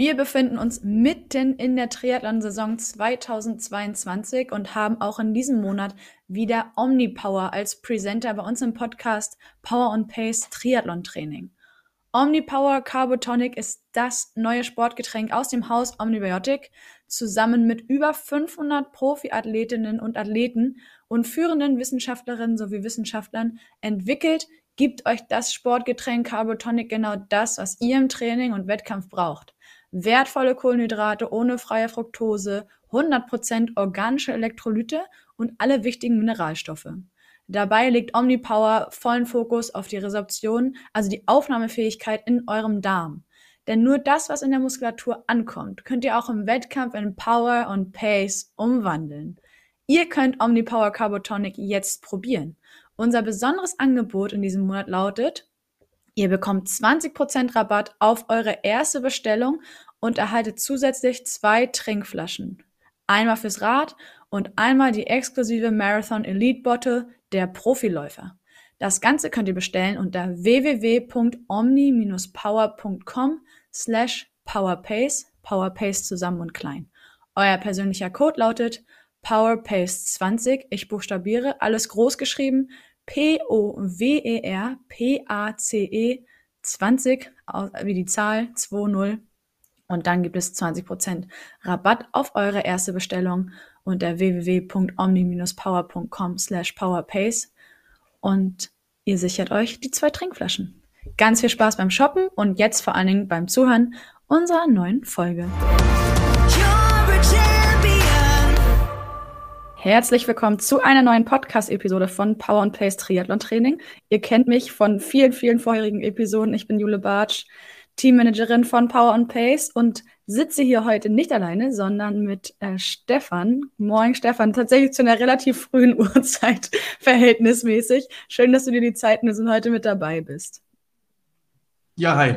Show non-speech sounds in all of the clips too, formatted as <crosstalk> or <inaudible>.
Wir befinden uns mitten in der Triathlon-Saison 2022 und haben auch in diesem Monat wieder Omnipower als Presenter bei uns im Podcast Power on Pace Triathlon Training. Omnipower Carbotonic ist das neue Sportgetränk aus dem Haus Omnibiotic, zusammen mit über 500 Profiathletinnen und Athleten und führenden Wissenschaftlerinnen sowie Wissenschaftlern entwickelt, gibt euch das Sportgetränk Carbotonic genau das, was ihr im Training und Wettkampf braucht. Wertvolle Kohlenhydrate ohne freie Fructose, 100% organische Elektrolyte und alle wichtigen Mineralstoffe. Dabei legt Omnipower vollen Fokus auf die Resorption, also die Aufnahmefähigkeit in eurem Darm. Denn nur das, was in der Muskulatur ankommt, könnt ihr auch im Wettkampf in Power und Pace umwandeln. Ihr könnt Omnipower Carbotonic jetzt probieren. Unser besonderes Angebot in diesem Monat lautet, ihr bekommt 20% Rabatt auf eure erste Bestellung und erhaltet zusätzlich zwei Trinkflaschen. Einmal fürs Rad und einmal die exklusive Marathon Elite Bottle der Profiläufer. Das Ganze könnt ihr bestellen unter www.omni-power.com slash powerpace, powerpace zusammen und klein. Euer persönlicher Code lautet powerpace20, ich buchstabiere, alles groß geschrieben, P-O-W-E-R-P-A-C-E 20, au- wie die Zahl 20 und dann gibt es 20% Rabatt auf eure erste Bestellung unter www.omni-power.com slash powerpace und ihr sichert euch die zwei Trinkflaschen. Ganz viel Spaß beim Shoppen und jetzt vor allen Dingen beim Zuhören unserer neuen Folge. Herzlich willkommen zu einer neuen Podcast-Episode von Power and Pace Triathlon Training. Ihr kennt mich von vielen, vielen vorherigen Episoden. Ich bin Jule Bartsch, Teammanagerin von Power and Pace und sitze hier heute nicht alleine, sondern mit äh, Stefan. Moin Stefan, tatsächlich zu einer relativ frühen <laughs> Uhrzeit verhältnismäßig. Schön, dass du dir die Zeit nimmst und heute mit dabei bist. Ja, hi.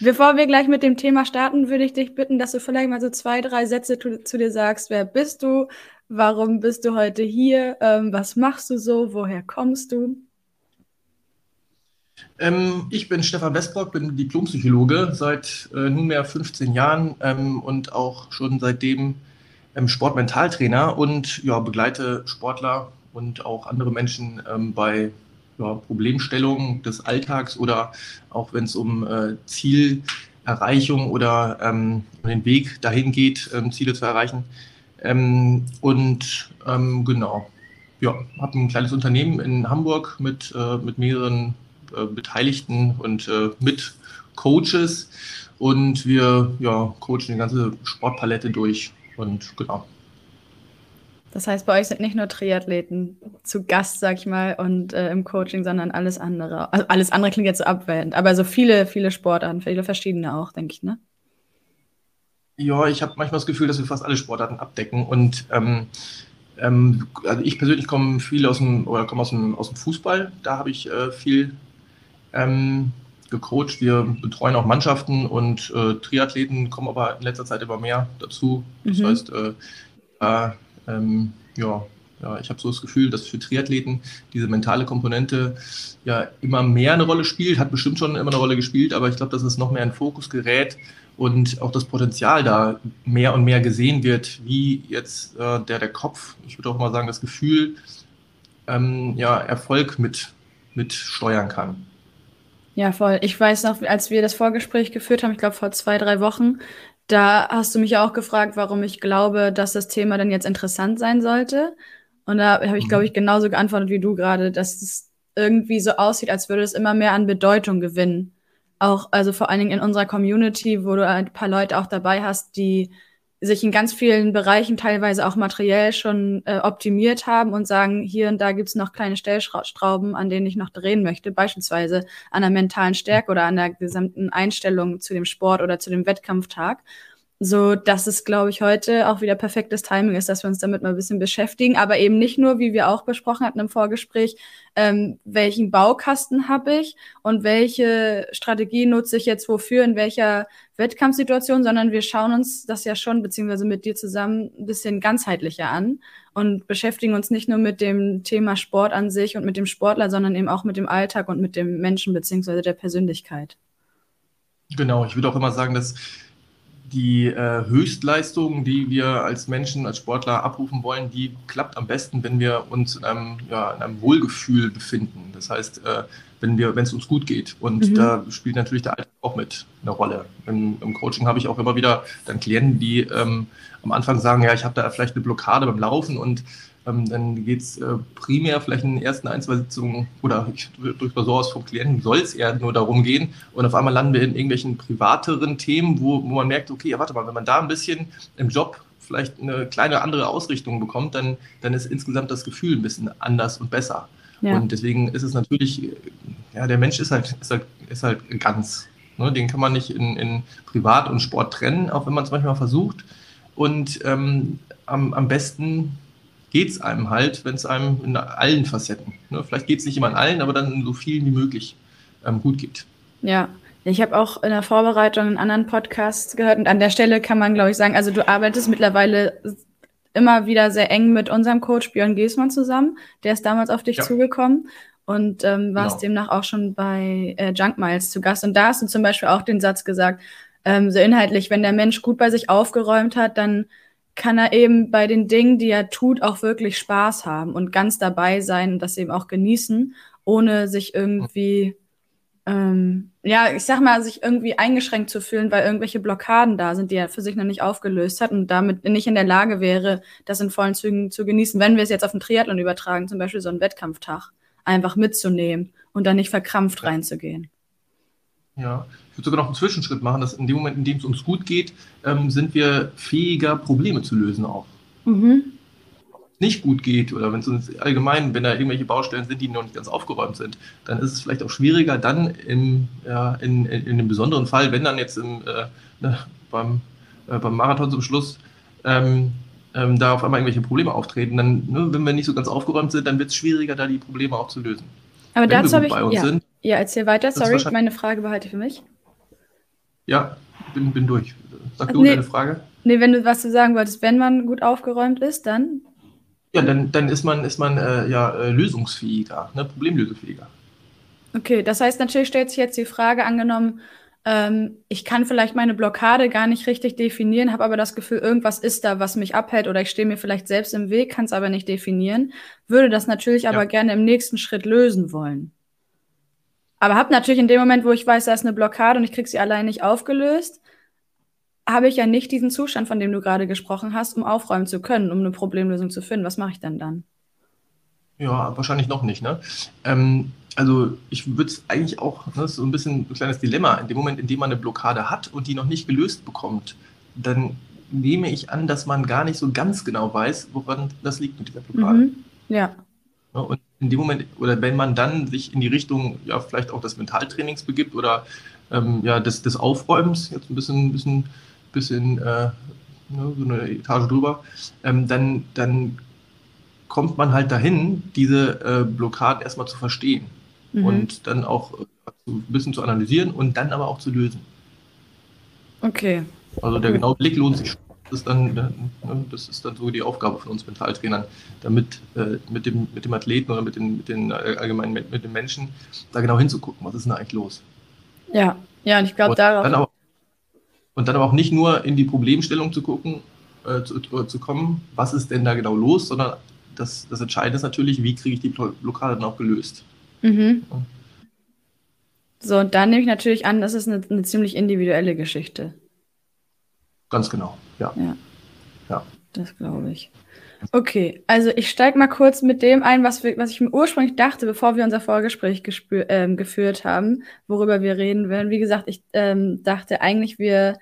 Bevor wir gleich mit dem Thema starten, würde ich dich bitten, dass du vielleicht mal so zwei, drei Sätze zu, zu dir sagst. Wer bist du? Warum bist du heute hier? Ähm, was machst du so? Woher kommst du? Ähm, ich bin Stefan Westbrock, bin Diplompsychologe seit äh, nunmehr 15 Jahren ähm, und auch schon seitdem ähm, Sportmentaltrainer und ja, begleite Sportler und auch andere Menschen ähm, bei ja, Problemstellungen des Alltags oder auch wenn es um äh, Zielerreichung oder ähm, den Weg dahin geht, ähm, Ziele zu erreichen. Ähm, und ähm, genau, ja, habe ein kleines Unternehmen in Hamburg mit, äh, mit mehreren äh, Beteiligten und äh, mit Coaches und wir ja, coachen die ganze Sportpalette durch und genau. Das heißt, bei euch sind nicht nur Triathleten zu Gast, sag ich mal, und äh, im Coaching, sondern alles andere. Also alles andere klingt jetzt so abwertend, aber so viele, viele Sportarten, viele verschiedene auch, denke ich, ne? Ja, ich habe manchmal das Gefühl, dass wir fast alle Sportarten abdecken und ähm, ähm, also ich persönlich komme viel aus dem oder komme aus dem, aus dem Fußball, da habe ich äh, viel ähm, gecoacht. Wir betreuen auch Mannschaften und äh, Triathleten kommen aber in letzter Zeit immer mehr dazu. Das Mhm. heißt, äh, ähm, ja, ja, ich habe so das Gefühl, dass für Triathleten diese mentale Komponente ja immer mehr eine Rolle spielt, hat bestimmt schon immer eine Rolle gespielt, aber ich glaube, dass es noch mehr in Fokus gerät und auch das Potenzial da mehr und mehr gesehen wird, wie jetzt äh, der, der Kopf, ich würde auch mal sagen, das Gefühl, ähm, ja, Erfolg mit, mit steuern kann. Ja, voll. Ich weiß noch, als wir das Vorgespräch geführt haben, ich glaube vor zwei, drei Wochen, Da hast du mich auch gefragt, warum ich glaube, dass das Thema dann jetzt interessant sein sollte. Und da habe ich, glaube mhm. ich, genauso geantwortet wie du gerade, dass es irgendwie so aussieht, als würde es immer mehr an Bedeutung gewinnen. Auch, also vor allen Dingen in unserer Community, wo du ein paar Leute auch dabei hast, die sich in ganz vielen Bereichen teilweise auch materiell schon äh, optimiert haben und sagen, hier und da gibt's noch kleine Stellschrauben, an denen ich noch drehen möchte, beispielsweise an der mentalen Stärke oder an der gesamten Einstellung zu dem Sport oder zu dem Wettkampftag so dass es, glaube ich, heute auch wieder perfektes Timing ist, dass wir uns damit mal ein bisschen beschäftigen, aber eben nicht nur, wie wir auch besprochen hatten im Vorgespräch, ähm, welchen Baukasten habe ich und welche Strategie nutze ich jetzt wofür, in welcher Wettkampfsituation, sondern wir schauen uns das ja schon, beziehungsweise mit dir zusammen, ein bisschen ganzheitlicher an und beschäftigen uns nicht nur mit dem Thema Sport an sich und mit dem Sportler, sondern eben auch mit dem Alltag und mit dem Menschen, beziehungsweise der Persönlichkeit. Genau, ich würde auch immer sagen, dass die äh, Höchstleistung, die wir als Menschen, als Sportler abrufen wollen, die klappt am besten, wenn wir uns in einem, ja, in einem Wohlgefühl befinden. Das heißt, äh, wenn wir, wenn es uns gut geht. Und mhm. da spielt natürlich der Alltag auch mit eine Rolle. Im, im Coaching habe ich auch immer wieder dann Klienten, die ähm, am Anfang sagen, ja, ich habe da vielleicht eine Blockade beim Laufen und ähm, dann geht es äh, primär vielleicht in den ersten ein, zwei Sitzungen oder ich drücke so aus vom Klienten, soll es eher nur darum gehen. Und auf einmal landen wir in irgendwelchen privateren Themen, wo, wo man merkt, okay, ja, warte mal, wenn man da ein bisschen im Job vielleicht eine kleine andere Ausrichtung bekommt, dann, dann ist insgesamt das Gefühl ein bisschen anders und besser. Ja. Und deswegen ist es natürlich, ja, der Mensch ist halt, ist halt, ist halt ganz. Ne? Den kann man nicht in, in Privat und Sport trennen, auch wenn man es manchmal versucht. Und ähm, am, am besten geht es einem halt, wenn es einem in allen Facetten, ne? vielleicht geht es nicht immer in allen, aber dann in so vielen wie möglich ähm, gut geht. Ja, ich habe auch in der Vorbereitung einen anderen Podcast gehört und an der Stelle kann man, glaube ich, sagen, also du arbeitest mittlerweile immer wieder sehr eng mit unserem Coach Björn Giesmann zusammen. Der ist damals auf dich ja. zugekommen und ähm, warst genau. demnach auch schon bei äh, Junk Miles zu Gast. Und da hast du zum Beispiel auch den Satz gesagt, ähm, so inhaltlich, wenn der Mensch gut bei sich aufgeräumt hat, dann kann er eben bei den Dingen, die er tut, auch wirklich Spaß haben und ganz dabei sein und das eben auch genießen, ohne sich irgendwie, ähm, ja, ich sag mal, sich irgendwie eingeschränkt zu fühlen, weil irgendwelche Blockaden da sind, die er für sich noch nicht aufgelöst hat und damit nicht in der Lage wäre, das in vollen Zügen zu genießen. Wenn wir es jetzt auf den Triathlon übertragen, zum Beispiel so einen Wettkampftag, einfach mitzunehmen und dann nicht verkrampft reinzugehen. Ja, ich würde sogar noch einen Zwischenschritt machen, dass in dem Moment, in dem es uns gut geht, ähm, sind wir fähiger, Probleme zu lösen auch. Mhm. Nicht gut geht oder wenn es uns allgemein, wenn da irgendwelche Baustellen sind, die noch nicht ganz aufgeräumt sind, dann ist es vielleicht auch schwieriger, dann im, ja, in, in, in dem besonderen Fall, wenn dann jetzt im, äh, ne, beim, äh, beim Marathon zum Schluss ähm, ähm, da auf einmal irgendwelche Probleme auftreten, dann, ne, wenn wir nicht so ganz aufgeräumt sind, dann wird es schwieriger, da die Probleme auch zu lösen. Aber wenn dazu habe ich, ja. Sind, ja, erzähl weiter. Sorry, meine Frage behalte für mich. Ja, bin, bin durch. Sag du nee, deine Frage. Nee, wenn du was zu sagen wolltest, wenn man gut aufgeräumt ist, dann? Ja, dann, dann ist man, ist man äh, ja äh, lösungsfähiger, ne? problemlösefähiger. Okay, das heißt, natürlich stellt sich jetzt die Frage, angenommen, ähm, ich kann vielleicht meine Blockade gar nicht richtig definieren, habe aber das Gefühl, irgendwas ist da, was mich abhält oder ich stehe mir vielleicht selbst im Weg, kann es aber nicht definieren, würde das natürlich ja. aber gerne im nächsten Schritt lösen wollen. Aber habe natürlich in dem Moment, wo ich weiß, da ist eine Blockade und ich kriege sie allein nicht aufgelöst, habe ich ja nicht diesen Zustand, von dem du gerade gesprochen hast, um aufräumen zu können, um eine Problemlösung zu finden. Was mache ich denn dann? Ja, wahrscheinlich noch nicht. Ne? Ähm, also ich würde es eigentlich auch, ne, so ein bisschen ein kleines Dilemma, in dem Moment, in dem man eine Blockade hat und die noch nicht gelöst bekommt, dann nehme ich an, dass man gar nicht so ganz genau weiß, woran das liegt mit dieser Blockade. Mhm. Ja. ja. Und in dem Moment, oder wenn man dann sich in die Richtung, ja, vielleicht auch des Mentaltrainings begibt oder ähm, ja, des, des Aufräumens, jetzt ein bisschen, bisschen, bisschen äh, ne, so eine Etage drüber, ähm, dann, dann kommt man halt dahin, diese äh, Blockaden erstmal zu verstehen mhm. und dann auch äh, ein bisschen zu analysieren und dann aber auch zu lösen. Okay. Also der genaue Blick lohnt sich schon ist dann, äh, ne, das ist dann so die Aufgabe von uns Mentaltrainern, damit äh, mit, dem, mit dem Athleten oder mit den, mit den äh, allgemein mit, mit den Menschen da genau hinzugucken, was ist denn da eigentlich los. Ja, ja, und ich glaube darauf. Dann aber, und dann aber auch nicht nur in die Problemstellung zu gucken, äh, zu, zu kommen, was ist denn da genau los, sondern das, das Entscheidende ist natürlich, wie kriege ich die Blockade dann auch gelöst. Mhm. So, und dann nehme ich natürlich an, das ist eine, eine ziemlich individuelle Geschichte. Ganz genau, ja. Ja. Ja. Das glaube ich. Okay, also ich steige mal kurz mit dem ein, was, wir, was ich mir ursprünglich dachte, bevor wir unser Vorgespräch gespür, ähm, geführt haben, worüber wir reden werden. Wie gesagt, ich ähm, dachte eigentlich, wir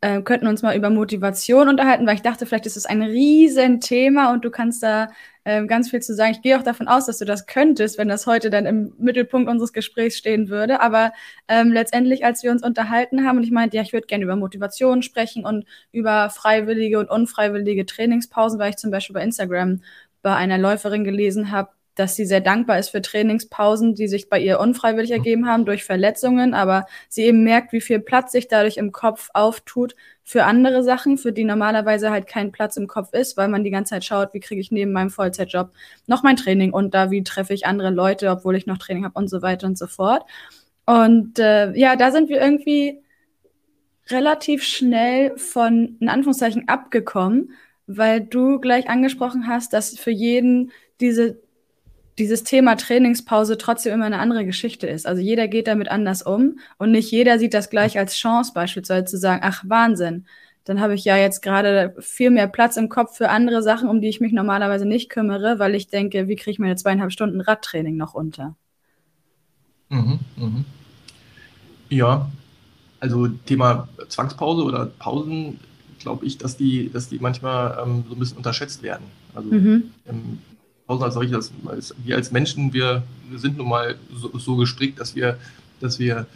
äh, könnten uns mal über Motivation unterhalten, weil ich dachte, vielleicht ist es ein Riesenthema und du kannst da ähm, ganz viel zu sagen. Ich gehe auch davon aus, dass du das könntest, wenn das heute dann im Mittelpunkt unseres Gesprächs stehen würde. Aber ähm, letztendlich, als wir uns unterhalten haben und ich meinte, ja, ich würde gerne über Motivation sprechen und über freiwillige und unfreiwillige Trainingspausen, weil ich zum Beispiel bei Instagram bei einer Läuferin gelesen habe, dass sie sehr dankbar ist für Trainingspausen, die sich bei ihr unfreiwillig ergeben haben durch Verletzungen, aber sie eben merkt, wie viel Platz sich dadurch im Kopf auftut für andere Sachen, für die normalerweise halt kein Platz im Kopf ist, weil man die ganze Zeit schaut, wie kriege ich neben meinem Vollzeitjob noch mein Training unter, wie treffe ich andere Leute, obwohl ich noch Training habe und so weiter und so fort. Und äh, ja, da sind wir irgendwie relativ schnell von, in Anführungszeichen, abgekommen, weil du gleich angesprochen hast, dass für jeden diese dieses Thema Trainingspause trotzdem immer eine andere Geschichte ist. Also jeder geht damit anders um und nicht jeder sieht das gleich als Chance beispielsweise zu sagen, ach Wahnsinn, dann habe ich ja jetzt gerade viel mehr Platz im Kopf für andere Sachen, um die ich mich normalerweise nicht kümmere, weil ich denke, wie kriege ich meine zweieinhalb Stunden Radtraining noch unter? Mhm, mhm. Ja, also Thema Zwangspause oder Pausen, glaube ich, dass die, dass die manchmal ähm, so ein bisschen unterschätzt werden. Also mhm. ähm, Pausen als solches, wir als Menschen, wir, wir sind nun mal so, so, gestrickt, dass wir, dass wir,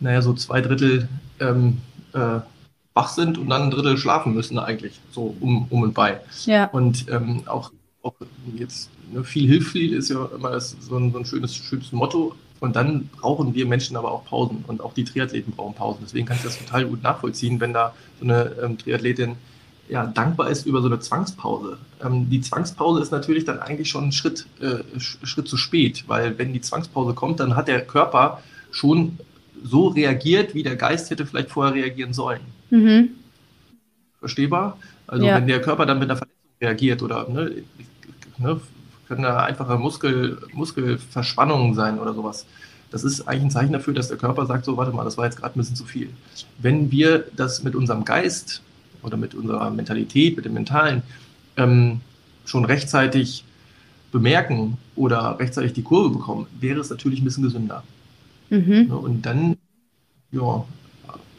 naja, so zwei Drittel ähm, äh, wach sind und dann ein Drittel schlafen müssen eigentlich, so um, um und bei. Ja. Und ähm, auch, auch jetzt ne, viel hilft viel ist ja immer das, so, ein, so ein schönes, schönes Motto. Und dann brauchen wir Menschen aber auch Pausen und auch die Triathleten brauchen Pausen. Deswegen kann ich das total gut nachvollziehen, wenn da so eine ähm, Triathletin ja, dankbar ist über so eine Zwangspause. Ähm, die Zwangspause ist natürlich dann eigentlich schon ein Schritt, äh, Schritt zu spät, weil wenn die Zwangspause kommt, dann hat der Körper schon so reagiert, wie der Geist hätte vielleicht vorher reagieren sollen. Mhm. Verstehbar? Also ja. wenn der Körper dann mit einer Verletzung reagiert oder ne, ne, können da einfache Muskel, Muskelverspannungen sein oder sowas. Das ist eigentlich ein Zeichen dafür, dass der Körper sagt, so, warte mal, das war jetzt gerade ein bisschen zu viel. Wenn wir das mit unserem Geist oder mit unserer Mentalität, mit dem Mentalen ähm, schon rechtzeitig bemerken oder rechtzeitig die Kurve bekommen, wäre es natürlich ein bisschen gesünder. Mhm. Und dann, ja,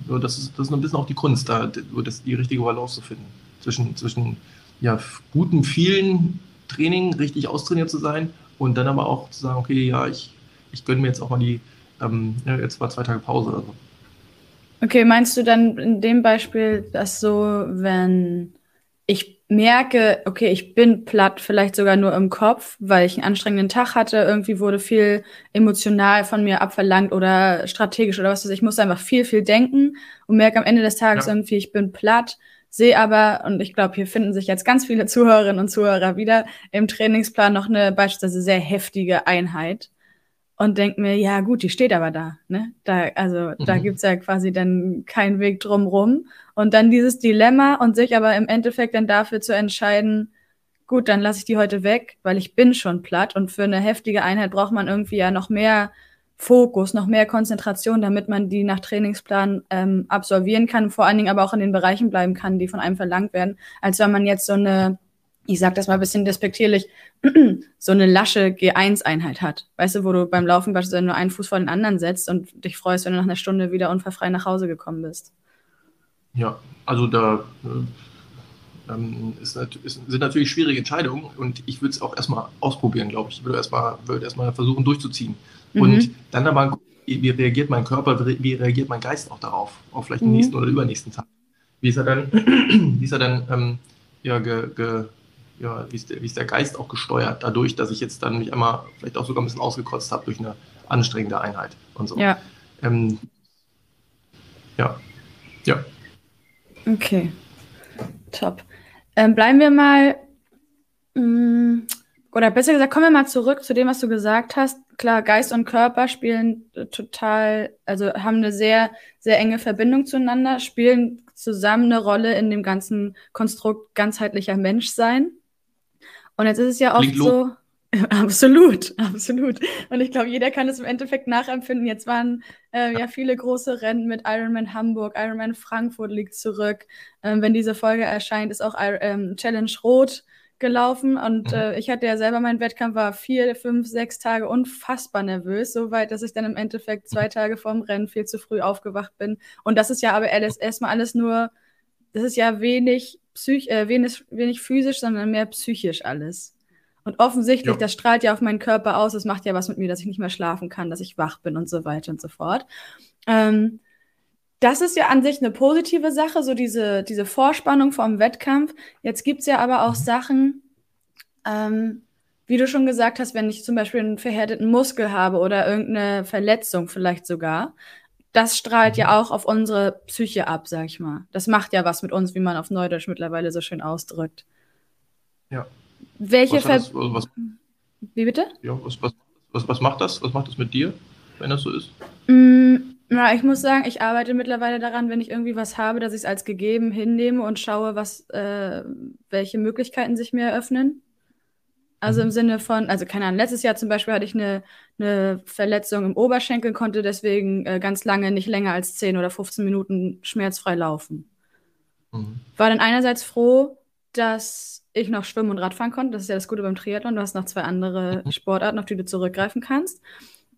das ist, das ist ein bisschen auch die Kunst, da das, die richtige Balance zu finden. Zwischen, zwischen ja, gutem, vielen Training, richtig austrainiert zu sein und dann aber auch zu sagen, okay, ja, ich, ich gönne mir jetzt auch mal die, ähm, ja, jetzt mal zwei Tage Pause oder so. Okay, meinst du dann in dem Beispiel, dass so, wenn ich merke, okay, ich bin platt, vielleicht sogar nur im Kopf, weil ich einen anstrengenden Tag hatte, irgendwie wurde viel emotional von mir abverlangt oder strategisch oder was weiß ich, ich muss einfach viel, viel denken und merke am Ende des Tages ja. irgendwie, ich bin platt, sehe aber, und ich glaube, hier finden sich jetzt ganz viele Zuhörerinnen und Zuhörer wieder, im Trainingsplan noch eine beispielsweise sehr heftige Einheit und denke mir, ja gut, die steht aber da. Ne? Da, also mhm. da gibt's ja quasi dann keinen Weg drumrum. Und dann dieses Dilemma und sich aber im Endeffekt dann dafür zu entscheiden, gut, dann lasse ich die heute weg, weil ich bin schon platt. Und für eine heftige Einheit braucht man irgendwie ja noch mehr Fokus, noch mehr Konzentration, damit man die nach Trainingsplan ähm, absolvieren kann, vor allen Dingen aber auch in den Bereichen bleiben kann, die von einem verlangt werden, als wenn man jetzt so eine ich sag das mal ein bisschen despektierlich, <clears throat> so eine lasche G1-Einheit hat. Weißt du, wo du beim Laufen beispielsweise nur einen Fuß vor den anderen setzt und dich freust, wenn du nach einer Stunde wieder unfallfrei nach Hause gekommen bist. Ja, also da äh, ähm, ist, ist, sind natürlich schwierige Entscheidungen und ich würde es auch erstmal ausprobieren, glaube ich. Ich würde erstmal würd erst versuchen durchzuziehen. Mhm. Und dann aber, wie reagiert mein Körper, wie reagiert mein Geist auch darauf, auch vielleicht mhm. den nächsten oder übernächsten Tag. Wie ist er dann, <clears throat> wie ist er dann ähm, ja, ge, ge ja, wie ist, der, wie ist der Geist auch gesteuert, dadurch, dass ich jetzt dann mich einmal vielleicht auch sogar ein bisschen ausgekotzt habe durch eine anstrengende Einheit und so. Ja. Ähm, ja. Ja. Okay. Top. Ähm, bleiben wir mal, mh, mm, oder besser gesagt, kommen wir mal zurück zu dem, was du gesagt hast. Klar, Geist und Körper spielen total, also haben eine sehr, sehr enge Verbindung zueinander, spielen zusammen eine Rolle in dem ganzen Konstrukt ganzheitlicher Menschsein. Und jetzt ist es ja oft so, <laughs> Absolut, absolut. Und ich glaube, jeder kann es im Endeffekt nachempfinden. Jetzt waren äh, ja viele große Rennen mit Ironman Hamburg, Ironman Frankfurt liegt zurück. Ähm, wenn diese Folge erscheint, ist auch ähm, Challenge Rot gelaufen und mhm. äh, ich hatte ja selber meinen Wettkampf, war vier, fünf, sechs Tage unfassbar nervös, so weit, dass ich dann im Endeffekt zwei Tage vorm Rennen viel zu früh aufgewacht bin. Und das ist ja aber erstmal alles nur, das ist ja wenig, psych äh, wenig, wenig physisch, sondern mehr psychisch alles. Und offensichtlich, ja. das strahlt ja auf meinen Körper aus, das macht ja was mit mir, dass ich nicht mehr schlafen kann, dass ich wach bin und so weiter und so fort. Ähm, das ist ja an sich eine positive Sache, so diese, diese Vorspannung vom Wettkampf. Jetzt gibt es ja aber auch mhm. Sachen, ähm, wie du schon gesagt hast, wenn ich zum Beispiel einen verhärteten Muskel habe oder irgendeine Verletzung vielleicht sogar, das strahlt ja mhm. auch auf unsere Psyche ab, sag ich mal. Das macht ja was mit uns, wie man auf Neudeutsch mittlerweile so schön ausdrückt. Ja. Welche was, das, was, Wie bitte? Ja, was, was, was, was macht das? Was macht das mit dir, wenn das so ist? Mm, ja, ich muss sagen, ich arbeite mittlerweile daran, wenn ich irgendwie was habe, dass ich es als gegeben hinnehme und schaue, was, äh, welche Möglichkeiten sich mir eröffnen. Also im mhm. Sinne von, also keine Ahnung, letztes Jahr zum Beispiel hatte ich eine, eine Verletzung im Oberschenkel, konnte deswegen äh, ganz lange nicht länger als 10 oder 15 Minuten schmerzfrei laufen. Mhm. War dann einerseits froh, dass ich noch schwimmen und Radfahren konnte. Das ist ja das Gute beim Triathlon. Du hast noch zwei andere. <laughs> Sportarten, auf die du zurückgreifen kannst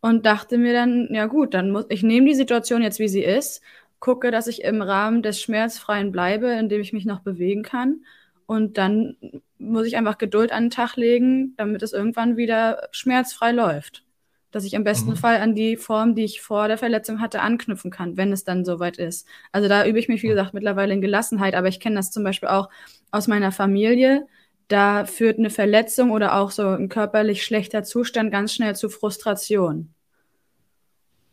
und dachte mir dann, ja gut, dann muss ich nehme die Situation jetzt, wie sie ist, gucke, dass ich im Rahmen des Schmerzfreien bleibe, indem ich mich noch bewegen kann. Und dann muss ich einfach Geduld an den Tag legen, damit es irgendwann wieder schmerzfrei läuft. Dass ich im besten mhm. Fall an die Form, die ich vor der Verletzung hatte, anknüpfen kann, wenn es dann soweit ist. Also da übe ich mich, wie gesagt, mittlerweile in Gelassenheit, aber ich kenne das zum Beispiel auch aus meiner Familie da führt eine Verletzung oder auch so ein körperlich schlechter Zustand ganz schnell zu Frustration.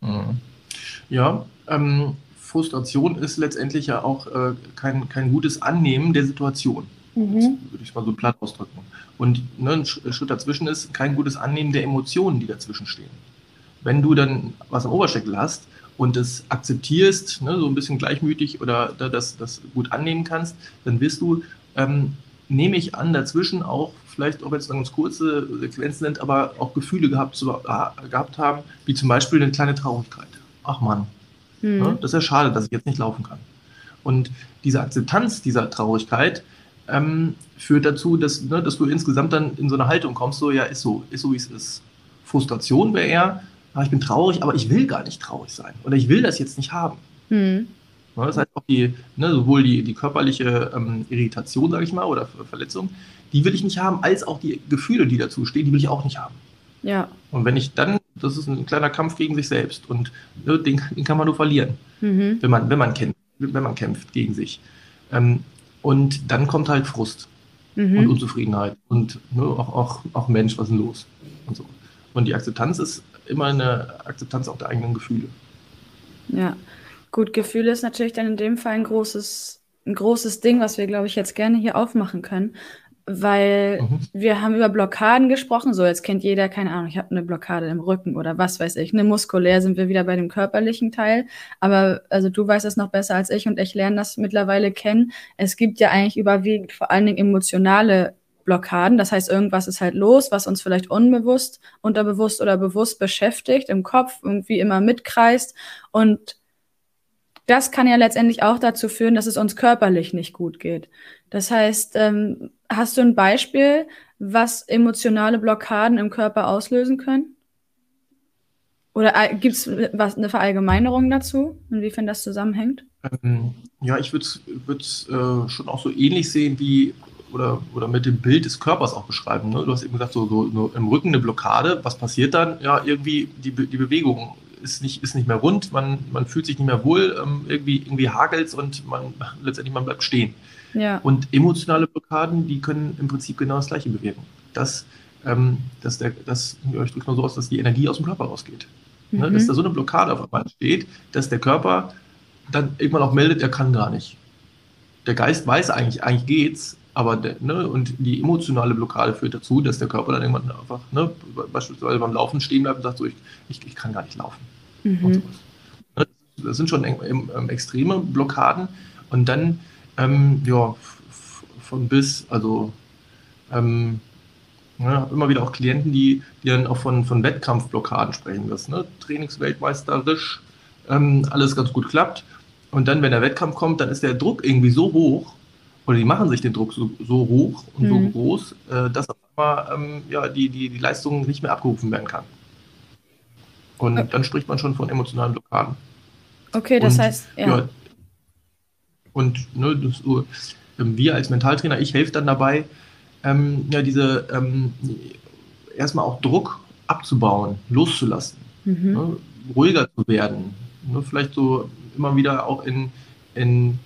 Mhm. Ja, ähm, Frustration ist letztendlich ja auch äh, kein, kein gutes Annehmen der Situation. Mhm. würde ich mal so platt ausdrücken. Und ne, ein Schritt dazwischen ist kein gutes Annehmen der Emotionen, die dazwischen stehen. Wenn du dann was am Oberschenkel hast und es akzeptierst, ne, so ein bisschen gleichmütig oder das, das gut annehmen kannst, dann wirst du ähm, nehme ich an, dazwischen auch, vielleicht auch wenn es ganz kurze Sequenzen sind, aber auch Gefühle gehabt, zu, äh, gehabt haben, wie zum Beispiel eine kleine Traurigkeit. Ach Mann, mhm. ne? das ist ja schade, dass ich jetzt nicht laufen kann. Und diese Akzeptanz dieser Traurigkeit ähm, führt dazu, dass, ne, dass du insgesamt dann in so eine Haltung kommst, so, ja, ist so, ist so, wie es ist. Frustration wäre eher, ah, ich bin traurig, aber ich will gar nicht traurig sein. Oder ich will das jetzt nicht haben. Mhm. Ne, das heißt auch die, ne, sowohl die, die körperliche ähm, Irritation, sage ich mal, oder Verletzung, die will ich nicht haben, als auch die Gefühle, die dazu stehen, die will ich auch nicht haben. Ja. Und wenn ich dann, das ist ein kleiner Kampf gegen sich selbst und ne, den, den, kann man nur verlieren, mhm. wenn, man, wenn, man kämpft, wenn man kämpft gegen sich. Ähm, und dann kommt halt Frust mhm. und Unzufriedenheit und ne, auch, auch, auch Mensch, was ist denn los? Und, so. und die Akzeptanz ist immer eine Akzeptanz auch der eigenen Gefühle. Ja. Gut, Gefühle ist natürlich dann in dem Fall ein großes, ein großes Ding, was wir, glaube ich, jetzt gerne hier aufmachen können. Weil mhm. wir haben über Blockaden gesprochen, so jetzt kennt jeder, keine Ahnung, ich habe eine Blockade im Rücken oder was weiß ich. Eine muskulär sind wir wieder bei dem körperlichen Teil. Aber also du weißt es noch besser als ich und ich lerne das mittlerweile kennen. Es gibt ja eigentlich überwiegend vor allen Dingen emotionale Blockaden. Das heißt, irgendwas ist halt los, was uns vielleicht unbewusst, unterbewusst oder bewusst beschäftigt, im Kopf irgendwie immer mitkreist. Und das kann ja letztendlich auch dazu führen, dass es uns körperlich nicht gut geht. Das heißt, ähm, hast du ein Beispiel, was emotionale Blockaden im Körper auslösen können? Oder äh, gibt es eine Verallgemeinerung dazu, inwiefern das zusammenhängt? Ähm, ja, ich würde es äh, schon auch so ähnlich sehen wie oder, oder mit dem Bild des Körpers auch beschreiben. Ne? Du hast eben gesagt, so, so, so, im Rücken eine Blockade. Was passiert dann? Ja, irgendwie die, die Bewegung ist nicht, ist nicht mehr rund, man, man fühlt sich nicht mehr wohl, ähm, irgendwie, irgendwie hagelt und man <laughs> letztendlich man bleibt stehen. Ja. Und emotionale Blockaden, die können im Prinzip genau das gleiche bewirken. Dass, ähm, dass, der, dass ich drücke mal so aus, dass die Energie aus dem Körper rausgeht. Ne? Mhm. Ne? Dass da so eine Blockade auf einmal entsteht, dass der Körper dann irgendwann auch meldet, er kann gar nicht. Der Geist weiß eigentlich, eigentlich geht's, aber der, ne, und die emotionale Blockade führt dazu, dass der Körper dann irgendwann einfach, ne, beispielsweise beim Laufen stehen bleibt und sagt so, ich, ich, ich kann gar nicht laufen. Mhm. Ne, das sind schon ähm, extreme Blockaden. Und dann, ähm, ja, von bis, also, ähm, Ich habe immer wieder auch Klienten, die, die dann auch von, von Wettkampfblockaden sprechen, dass ne, trainingsweltmeisterisch ähm, alles ganz gut klappt. Und dann, wenn der Wettkampf kommt, dann ist der Druck irgendwie so hoch, oder die machen sich den Druck so, so hoch und mhm. so groß, äh, dass aber, ähm, ja, die, die, die Leistung nicht mehr abgerufen werden kann. Und okay. dann spricht man schon von emotionalen Blockaden. Okay, das und, heißt, ja. ja und ne, das, ähm, wir als Mentaltrainer, ich helfe dann dabei, ähm, ja, diese ähm, erstmal auch Druck abzubauen, loszulassen, mhm. ne, ruhiger zu werden, ne, vielleicht so immer wieder auch in, in,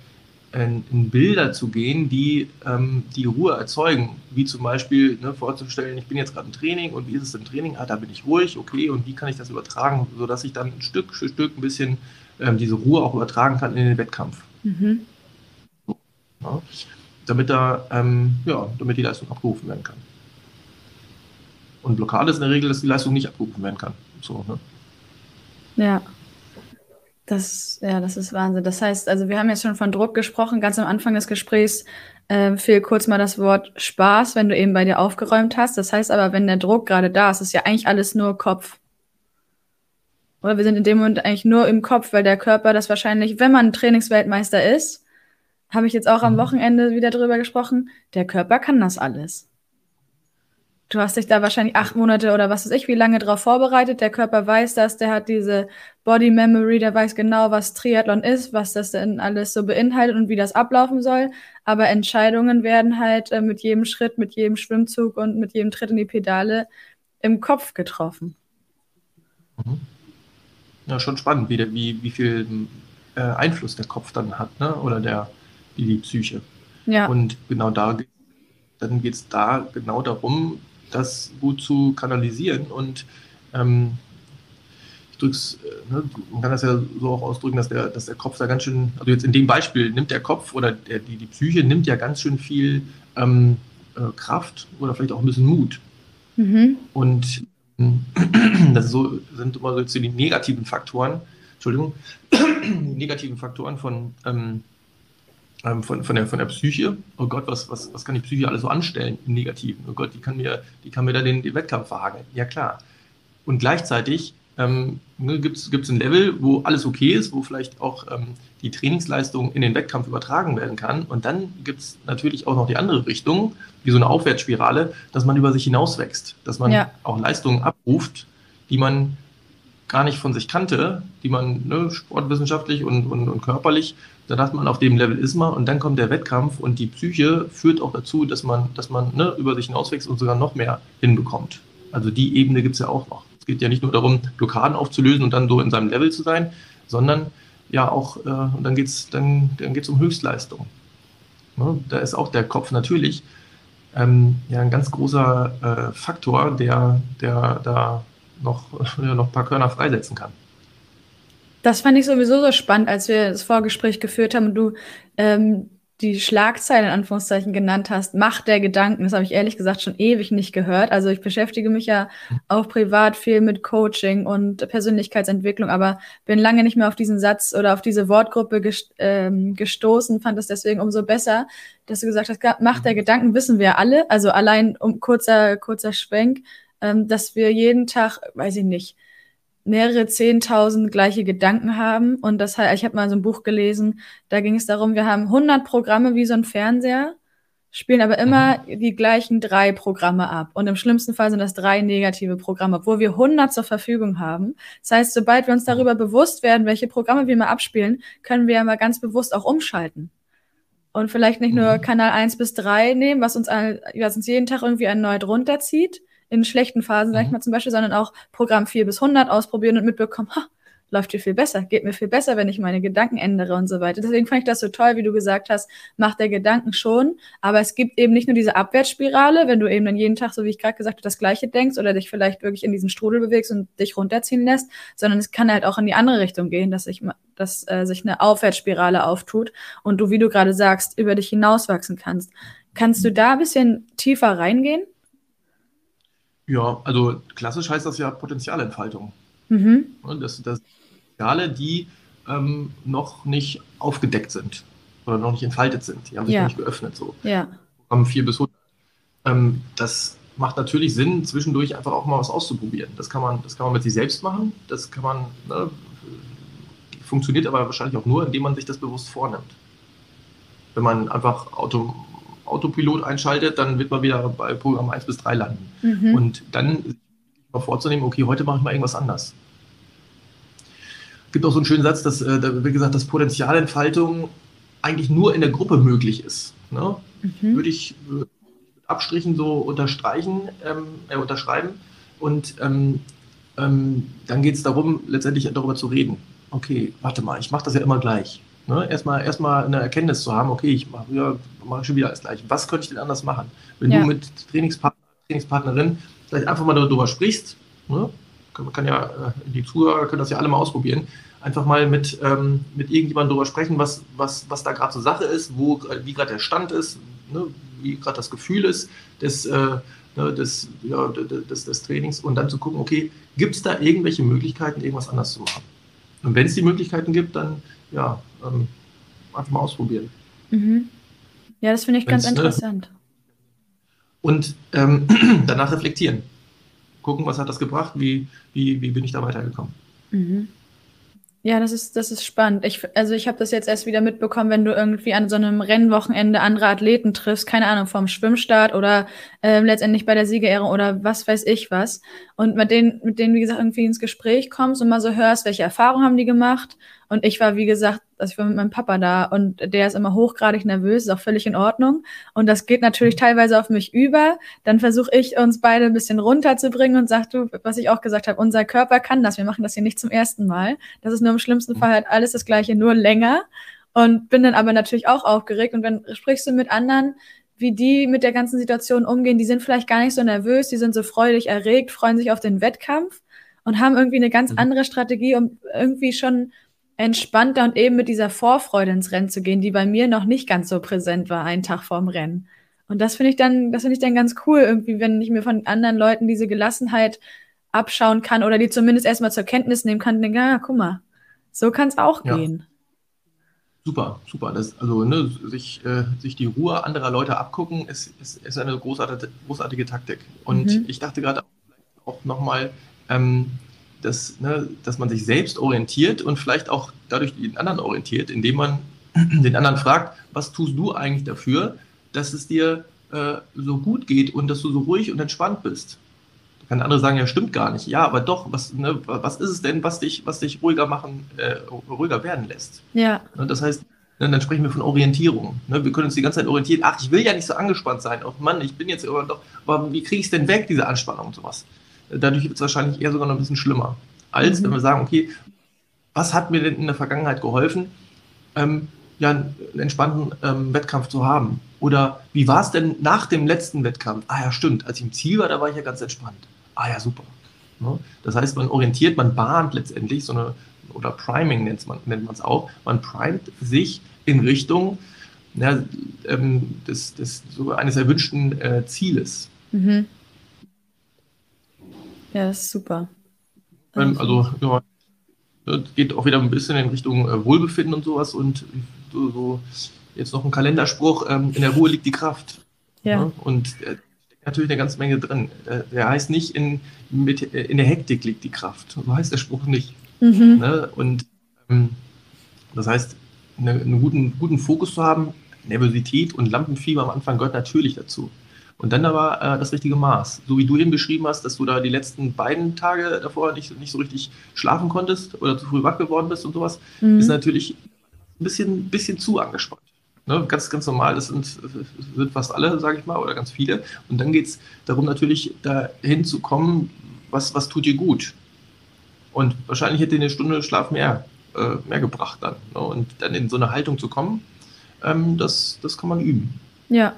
in, in Bilder zu gehen, die ähm, die Ruhe erzeugen, wie zum Beispiel ne, vorzustellen, ich bin jetzt gerade im Training und wie ist es im Training? Ah, da bin ich ruhig, okay, und wie kann ich das übertragen, sodass ich dann Stück für Stück ein bisschen ähm, diese Ruhe auch übertragen kann in den Wettkampf. Mhm. Ja, damit, da, ähm, ja, damit die Leistung abgerufen werden kann. Und Blockade ist in der Regel, dass die Leistung nicht abgerufen werden kann. So, ne? Ja. Das, ja, das ist Wahnsinn. Das heißt, also wir haben jetzt schon von Druck gesprochen. Ganz am Anfang des Gesprächs äh, fiel kurz mal das Wort Spaß, wenn du eben bei dir aufgeräumt hast. Das heißt aber, wenn der Druck gerade da ist, ist ja eigentlich alles nur Kopf. Oder wir sind in dem Moment eigentlich nur im Kopf, weil der Körper das wahrscheinlich, wenn man Trainingsweltmeister ist, habe ich jetzt auch am mhm. Wochenende wieder drüber gesprochen. Der Körper kann das alles. Du hast dich da wahrscheinlich acht Monate oder was weiß ich, wie lange drauf vorbereitet. Der Körper weiß das, der hat diese Body Memory, der weiß genau, was Triathlon ist, was das denn alles so beinhaltet und wie das ablaufen soll. Aber Entscheidungen werden halt äh, mit jedem Schritt, mit jedem Schwimmzug und mit jedem Tritt in die Pedale im Kopf getroffen. Mhm. Ja, schon spannend, wie, wie, wie viel äh, Einfluss der Kopf dann hat, ne? oder der, die Psyche. Ja. Und genau da, dann geht es da genau darum, das gut zu kanalisieren und ähm, ich drück's, äh, ne, man kann das ja so auch ausdrücken, dass der, dass der Kopf da ganz schön, also jetzt in dem Beispiel nimmt der Kopf oder der, die, die Psyche nimmt ja ganz schön viel ähm, äh, Kraft oder vielleicht auch ein bisschen Mut. Mhm. Und <clears throat> das so, sind immer so die negativen Faktoren, Entschuldigung, <clears throat> die negativen Faktoren von ähm, ähm, von, von, der, von der Psyche. Oh Gott, was, was, was kann die Psyche alles so anstellen im Negativen? Oh Gott, die kann mir, die kann mir da den, den Wettkampf verhageln. Ja, klar. Und gleichzeitig ähm, ne, gibt es ein Level, wo alles okay ist, wo vielleicht auch ähm, die Trainingsleistung in den Wettkampf übertragen werden kann. Und dann gibt es natürlich auch noch die andere Richtung, wie so eine Aufwärtsspirale, dass man über sich hinauswächst, dass man ja. auch Leistungen abruft, die man gar nicht von sich kannte, die man ne, sportwissenschaftlich und, und, und körperlich da dachte man, auf dem Level ist man und dann kommt der Wettkampf und die Psyche führt auch dazu, dass man, dass man ne, über sich hinauswächst und sogar noch mehr hinbekommt. Also die Ebene gibt es ja auch noch. Es geht ja nicht nur darum, Blockaden aufzulösen und dann so in seinem Level zu sein, sondern ja auch, äh, und dann geht es dann, dann geht's um Höchstleistung. Ne? Da ist auch der Kopf natürlich ähm, ja, ein ganz großer äh, Faktor, der, der da noch, <laughs> ja, noch ein paar Körner freisetzen kann. Das fand ich sowieso so spannend, als wir das Vorgespräch geführt haben und du ähm, die Schlagzeile in Anführungszeichen genannt hast, Macht der Gedanken. Das habe ich ehrlich gesagt schon ewig nicht gehört. Also ich beschäftige mich ja auch privat viel mit Coaching und Persönlichkeitsentwicklung, aber bin lange nicht mehr auf diesen Satz oder auf diese Wortgruppe ähm, gestoßen, fand es deswegen umso besser, dass du gesagt hast, Macht der Gedanken wissen wir alle. Also allein um kurzer, kurzer Schwenk, ähm, dass wir jeden Tag, weiß ich nicht, mehrere zehntausend gleiche Gedanken haben. Und das halt, ich habe mal so ein Buch gelesen, da ging es darum, wir haben 100 Programme wie so ein Fernseher, spielen aber immer mhm. die gleichen drei Programme ab. Und im schlimmsten Fall sind das drei negative Programme, obwohl wir 100 zur Verfügung haben. Das heißt, sobald wir uns darüber bewusst werden, welche Programme wir mal abspielen, können wir ja mal ganz bewusst auch umschalten. Und vielleicht nicht nur mhm. Kanal 1 bis 3 nehmen, was uns, was uns jeden Tag irgendwie erneut runterzieht, in schlechten Phasen, sag ich mhm. mal zum Beispiel, sondern auch Programm 4 bis 100 ausprobieren und mitbekommen, ha, läuft dir viel besser, geht mir viel besser, wenn ich meine Gedanken ändere und so weiter. Deswegen fand ich das so toll, wie du gesagt hast, macht der Gedanken schon, aber es gibt eben nicht nur diese Abwärtsspirale, wenn du eben dann jeden Tag, so wie ich gerade gesagt habe, das Gleiche denkst oder dich vielleicht wirklich in diesen Strudel bewegst und dich runterziehen lässt, sondern es kann halt auch in die andere Richtung gehen, dass sich, dass äh, sich eine Aufwärtsspirale auftut und du, wie du gerade sagst, über dich hinauswachsen kannst. Kannst du da ein bisschen tiefer reingehen? Ja, also klassisch heißt das ja Potenzialentfaltung. Mhm. Das, das Potenziale, die ähm, noch nicht aufgedeckt sind oder noch nicht entfaltet sind. Die haben sich ja. noch nicht geöffnet. So. Ja. Programm 4 bis 100. Ähm, das macht natürlich Sinn, zwischendurch einfach auch mal was auszuprobieren. Das kann man, das kann man mit sich selbst machen. Das kann man, ne, funktioniert aber wahrscheinlich auch nur, indem man sich das bewusst vornimmt. Wenn man einfach Auto, Autopilot einschaltet, dann wird man wieder bei Programm 1 bis 3 landen. Mhm. Und dann mal vorzunehmen, okay, heute mache ich mal irgendwas anders. Es gibt auch so einen schönen Satz, dass, äh, wie gesagt, dass Potenzialentfaltung eigentlich nur in der Gruppe möglich ist. Ne? Mhm. Würde ich mit Abstrichen so unterstreichen, ähm, äh, unterschreiben. Und ähm, ähm, dann geht es darum, letztendlich darüber zu reden. Okay, warte mal, ich mache das ja immer gleich. Ne? Erstmal, erstmal eine Erkenntnis zu haben, okay, ich mache ja, mach schon wieder alles gleich. Was könnte ich denn anders machen? Wenn ja. du mit Trainingspartner, Trainingspartnerin vielleicht einfach mal darüber sprichst, ne? man kann ja, äh, die Zuhörer können das ja alle mal ausprobieren, einfach mal mit, ähm, mit irgendjemandem darüber sprechen, was, was, was da gerade zur Sache ist, wo, wie gerade der Stand ist, ne? wie gerade das Gefühl ist des, äh, ne, des, ja, des, des Trainings und dann zu gucken, okay, gibt es da irgendwelche Möglichkeiten, irgendwas anders zu machen? Und wenn es die Möglichkeiten gibt, dann ja, ähm, einfach mal ausprobieren. Mhm. Ja, das finde ich Wenn's, ganz ne, interessant. Ne, und ähm, <clears throat> danach reflektieren. Gucken, was hat das gebracht, wie, wie, wie bin ich da weitergekommen. Mhm. Ja, das ist, das ist spannend. Ich, also ich habe das jetzt erst wieder mitbekommen, wenn du irgendwie an so einem Rennwochenende andere Athleten triffst, keine Ahnung, vom Schwimmstart oder äh, letztendlich bei der Siegerehrung oder was weiß ich was. Und mit denen, mit denen, wie gesagt, irgendwie ins Gespräch kommst und mal so hörst, welche Erfahrungen haben die gemacht und ich war, wie gesagt, also ich war mit meinem Papa da und der ist immer hochgradig nervös, ist auch völlig in Ordnung. Und das geht natürlich teilweise auf mich über. Dann versuche ich uns beide ein bisschen runterzubringen und sag du, was ich auch gesagt habe, unser Körper kann das. Wir machen das hier nicht zum ersten Mal. Das ist nur im schlimmsten Fall halt alles das Gleiche, nur länger. Und bin dann aber natürlich auch aufgeregt. Und wenn sprichst du mit anderen, wie die mit der ganzen Situation umgehen, die sind vielleicht gar nicht so nervös, die sind so freudig erregt, freuen sich auf den Wettkampf und haben irgendwie eine ganz mhm. andere Strategie, um irgendwie schon entspannter und eben mit dieser Vorfreude ins Rennen zu gehen, die bei mir noch nicht ganz so präsent war, einen Tag vorm Rennen. Und das finde ich dann, das finde ich dann ganz cool, irgendwie, wenn ich mir von anderen Leuten diese Gelassenheit abschauen kann oder die zumindest erstmal zur Kenntnis nehmen kann und denke, ah, guck mal, so kann es auch ja. gehen. Super, super. Das, also ne, sich, äh, sich die Ruhe anderer Leute abgucken, ist, ist, ist eine großartige, großartige Taktik. Und mhm. ich dachte gerade auch nochmal, ähm, dass, ne, dass man sich selbst orientiert und vielleicht auch dadurch den anderen orientiert, indem man <clears throat> den anderen fragt, was tust du eigentlich dafür, dass es dir äh, so gut geht und dass du so ruhig und entspannt bist. Kann der andere sagen, ja, stimmt gar nicht. Ja, aber doch, was, ne, was ist es denn, was dich, was dich ruhiger machen, äh, ruhiger werden lässt? Ja. Ne, das heißt, ne, dann sprechen wir von Orientierung. Ne, wir können uns die ganze Zeit orientieren. Ach, ich will ja nicht so angespannt sein. Oh Mann, ich bin jetzt aber doch, aber wie kriege ich es denn weg, diese Anspannung und sowas? Dadurch wird es wahrscheinlich eher sogar noch ein bisschen schlimmer, als mhm. wenn wir sagen, okay, was hat mir denn in der Vergangenheit geholfen, ähm, ja, einen entspannten ähm, Wettkampf zu haben? Oder wie war es denn nach dem letzten Wettkampf? Ah ja, stimmt, als ich im Ziel war, da war ich ja ganz entspannt. Ah ja, super. Ne? Das heißt, man orientiert, man bahnt letztendlich so eine, oder Priming nennt man es auch, man primet sich in Richtung ja, ähm, des, des, so eines erwünschten äh, Zieles. Mhm. Ja, ist super. Ähm, also, ja, geht auch wieder ein bisschen in Richtung äh, Wohlbefinden und sowas und so, so jetzt noch ein Kalenderspruch, ähm, in der Ruhe liegt die Kraft. Ja. ja? Und äh, natürlich eine ganze Menge drin. Äh, der heißt nicht, in, mit, äh, in der Hektik liegt die Kraft. So heißt der Spruch nicht. Mhm. Ne? Und ähm, das heißt, eine, einen guten, guten Fokus zu haben, Nervosität und Lampenfieber am Anfang gehört natürlich dazu. Und dann aber äh, das richtige Maß. So wie du eben beschrieben hast, dass du da die letzten beiden Tage davor nicht, nicht so richtig schlafen konntest oder zu früh wach geworden bist und sowas, mhm. ist natürlich ein bisschen, bisschen zu angespannt. Ne? Ganz, ganz normal, das sind, sind fast alle, sage ich mal, oder ganz viele. Und dann geht es darum, natürlich dahin zu kommen, was, was tut dir gut. Und wahrscheinlich hätte eine Stunde Schlaf mehr, äh, mehr gebracht dann. Ne? Und dann in so eine Haltung zu kommen, ähm, das, das kann man üben. Ja,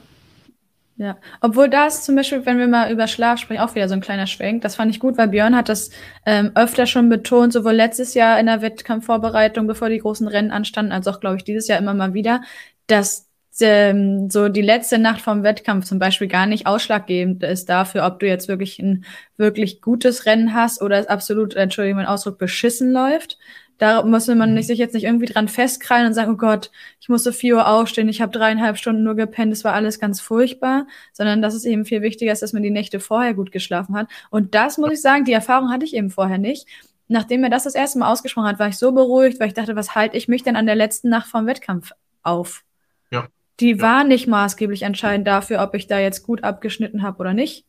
ja, obwohl das zum Beispiel, wenn wir mal über Schlaf sprechen, auch wieder so ein kleiner Schwenk. Das fand ich gut, weil Björn hat das ähm, öfter schon betont, sowohl letztes Jahr in der Wettkampfvorbereitung, bevor die großen Rennen anstanden, als auch, glaube ich, dieses Jahr immer mal wieder, dass ähm, so die letzte Nacht vom Wettkampf zum Beispiel gar nicht ausschlaggebend ist dafür, ob du jetzt wirklich ein wirklich gutes Rennen hast oder es absolut, Entschuldigung, mein Ausdruck, beschissen läuft, Da muss man nicht, sich jetzt nicht irgendwie dran festkrallen und sagen, oh Gott, ich musste vier Uhr aufstehen, ich habe dreieinhalb Stunden nur gepennt, es war alles ganz furchtbar, sondern dass es eben viel wichtiger ist, dass man die Nächte vorher gut geschlafen hat. Und das muss ich sagen, die Erfahrung hatte ich eben vorher nicht. Nachdem er das das erste Mal ausgesprochen hat, war ich so beruhigt, weil ich dachte, was halte ich mich denn an der letzten Nacht vom Wettkampf auf? Ja. Die Ja. war nicht maßgeblich entscheidend dafür, ob ich da jetzt gut abgeschnitten habe oder nicht.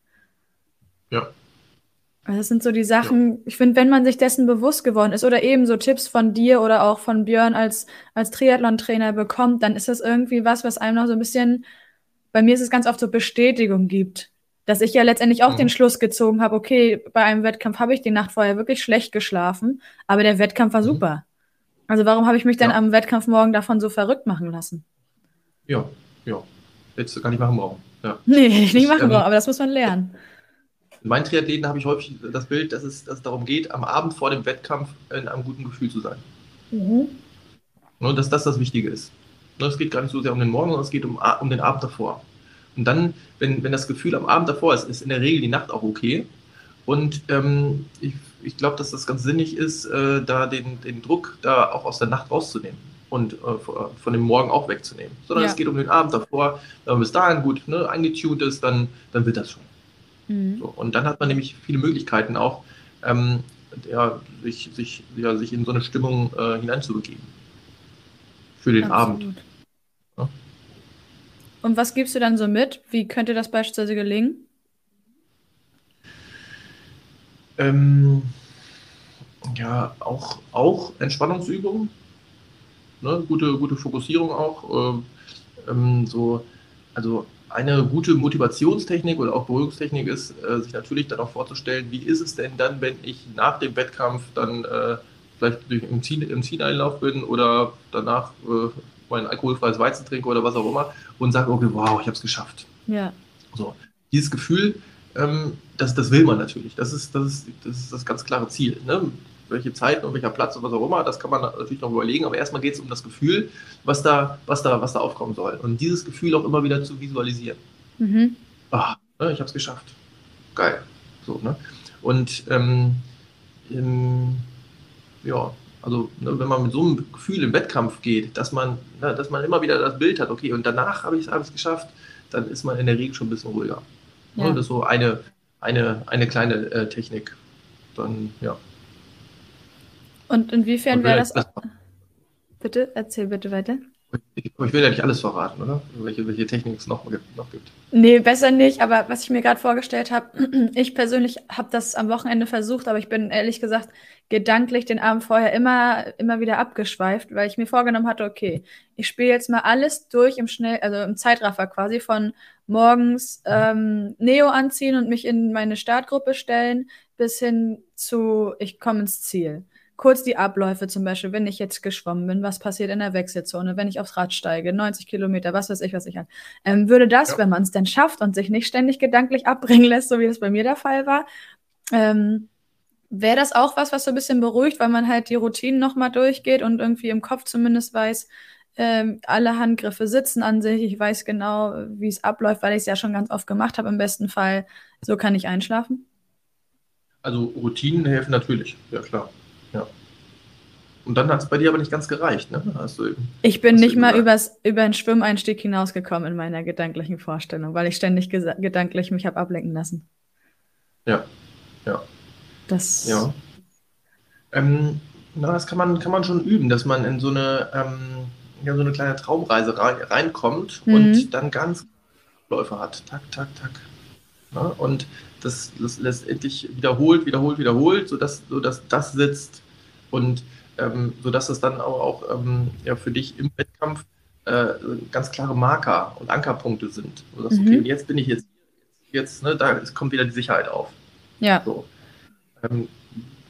Ja. Also Das sind so die Sachen, ich finde, wenn man sich dessen bewusst geworden ist oder eben so Tipps von dir oder auch von Björn als, als Triathlon-Trainer bekommt, dann ist das irgendwie was, was einem noch so ein bisschen, bei mir ist es ganz oft so Bestätigung gibt. Dass ich ja letztendlich auch Mhm. den Schluss gezogen habe, okay, bei einem Wettkampf habe ich die Nacht vorher wirklich schlecht geschlafen, aber der Wettkampf war Mhm. super. Also warum habe ich mich dann Ja. am Wettkampf morgen davon so verrückt machen lassen? Ja, ja. Hättest du gar nicht machen brauchen. Ja. <laughs> Nee, hätte ich nicht machen Ähm, brauchen, aber das muss man lernen. In meinen Triathleten habe ich häufig das Bild, dass es, dass es darum geht, am Abend vor dem Wettkampf in einem guten Gefühl zu sein. Ne, dass das das Wichtige ist. Ne, es geht gar nicht so sehr um den Morgen, sondern es geht um, A- um den Abend davor. Und dann, wenn, wenn das Gefühl am Abend davor ist, ist in der Regel die Nacht auch okay. Und ähm, ich, ich glaube, dass das ganz sinnig ist, äh, da den, den Druck da auch aus der Nacht rauszunehmen und äh, von dem Morgen auch wegzunehmen. Sondern Ja. es geht um den Abend davor. Wenn man bis dahin gut ne, eingetuned ist, dann, dann wird das schon. Mhm. So, und dann hat man nämlich viele Möglichkeiten auch, ähm, ja, sich, sich, ja, sich in so eine Stimmung äh, hineinzubegeben. Für den Abend. Absolut. Ja. Und was gibst du dann so mit? Wie könnte das beispielsweise gelingen? Ähm, ja, auch, auch Entspannungsübungen. Ne? Gute, gute Fokussierung auch. Ähm, ähm, so, also eine gute Motivationstechnik oder auch Beruhigungstechnik ist, äh, sich natürlich dann auch vorzustellen, wie ist es denn dann, wenn ich nach dem Wettkampf dann äh, vielleicht durch, im, Ziel, im Zieleinlauf bin oder danach äh, mein alkoholfreies Weizen trinke oder was auch immer und sage, okay, wow, ich habe es geschafft. Ja. So, dieses Gefühl, ähm, das, das will man natürlich. Das ist das, ist, das, ist das ganz klare Ziel. Ne? Welche Zeiten und welcher Platz und was auch immer, das kann man natürlich noch überlegen, aber erstmal geht es um das Gefühl, was da, was, da, was da aufkommen soll. Und dieses Gefühl auch immer wieder zu visualisieren. Mhm. Ah, ne, ich habe es geschafft. Geil. So, ne? Und ähm, ähm, ja, also ne, wenn man mit so einem Gefühl im Wettkampf geht, dass man, ne, dass man immer wieder das Bild hat, okay, und danach habe ich es geschafft, dann ist man in der Regel schon ein bisschen ruhiger. Ja. Ne, das ist so eine, eine, eine kleine äh, Technik. Dann, ja. Und inwiefern wäre vielleicht das. Bitte, erzähl bitte weiter. Ich, ich will ja nicht alles verraten, oder? Welche, welche Technik es noch, gibt- noch gibt. Nee, besser nicht, aber was ich mir gerade vorgestellt habe, <clears throat> ich persönlich habe das am Wochenende versucht, aber ich bin ehrlich gesagt gedanklich den Abend vorher immer, immer wieder abgeschweift, weil ich mir vorgenommen hatte, okay, ich spiele jetzt mal alles durch im Schnell, also im Zeitraffer quasi von morgens ähm, Neo anziehen und mich in meine Startgruppe stellen, bis hin zu ich komme ins Ziel. Kurz die Abläufe zum Beispiel, wenn ich jetzt geschwommen bin, was passiert in der Wechselzone, wenn ich aufs Rad steige, 90 Kilometer, was weiß ich, was ich an. Ähm, würde das, Ja. wenn man es denn schafft und sich nicht ständig gedanklich abbringen lässt, so wie das bei mir der Fall war, ähm, wäre das auch was, was so ein bisschen beruhigt, weil man halt die Routinen nochmal durchgeht und irgendwie im Kopf zumindest weiß, ähm, alle Handgriffe sitzen an sich. Ich weiß genau, wie es abläuft, weil ich es ja schon ganz oft gemacht habe. Im besten Fall, so kann ich einschlafen. Also Routinen helfen natürlich, ja klar. Und dann hat es bei dir aber nicht ganz gereicht, ne? Hast du. Ich bin nicht mal übers, über den Schwimmeinstieg hinausgekommen in meiner gedanklichen Vorstellung, weil ich ständig gedanklich mich habe ablenken lassen. Ja, ja. Das, Ja. Ähm, na, das kann man, kann man schon üben, dass man in so eine, ähm, ja, so eine kleine Traumreise rein, reinkommt Mhm. und dann ganz Läufe hat. Tak, tak, tak. Ja, und das, das letztendlich wiederholt, wiederholt, wiederholt, sodass, sodass das sitzt und ähm, sodass das dann auch, auch ähm, ja, für dich im Wettkampf äh, ganz klare Marker und Ankerpunkte sind. Du sagst, Mhm. okay, und jetzt bin ich jetzt, jetzt, ne, da kommt wieder die Sicherheit auf. ja. So. Ähm,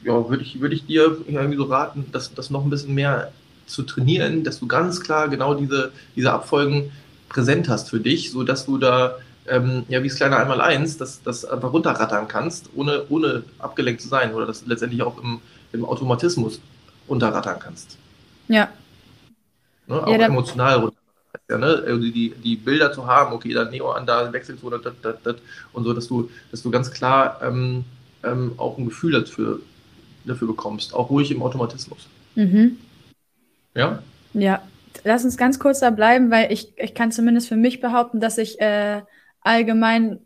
ja, würde ich, würde ich dir irgendwie so raten, das, das noch ein bisschen mehr zu trainieren, dass du ganz klar genau diese, diese Abfolgen präsent hast für dich, sodass du da, ähm, ja, wie das kleine Einmaleins, das, das einfach runterrattern kannst, ohne, ohne abgelenkt zu sein oder das letztendlich auch im, im Automatismus runterrattern kannst. Ja. Ne? Auch Ja, da- emotional runterrattern. Ja, ne? Also die, die Bilder zu haben, okay, dann Neo an da, Wechselzone, dat, dat, dat, und so, dass du, dass du ganz klar ähm, ähm, auch ein Gefühl dafür, dafür bekommst, auch ruhig im Automatismus. Mhm. Ja? Ja, lass uns ganz kurz da bleiben, weil ich, ich kann zumindest für mich behaupten, dass ich äh, allgemein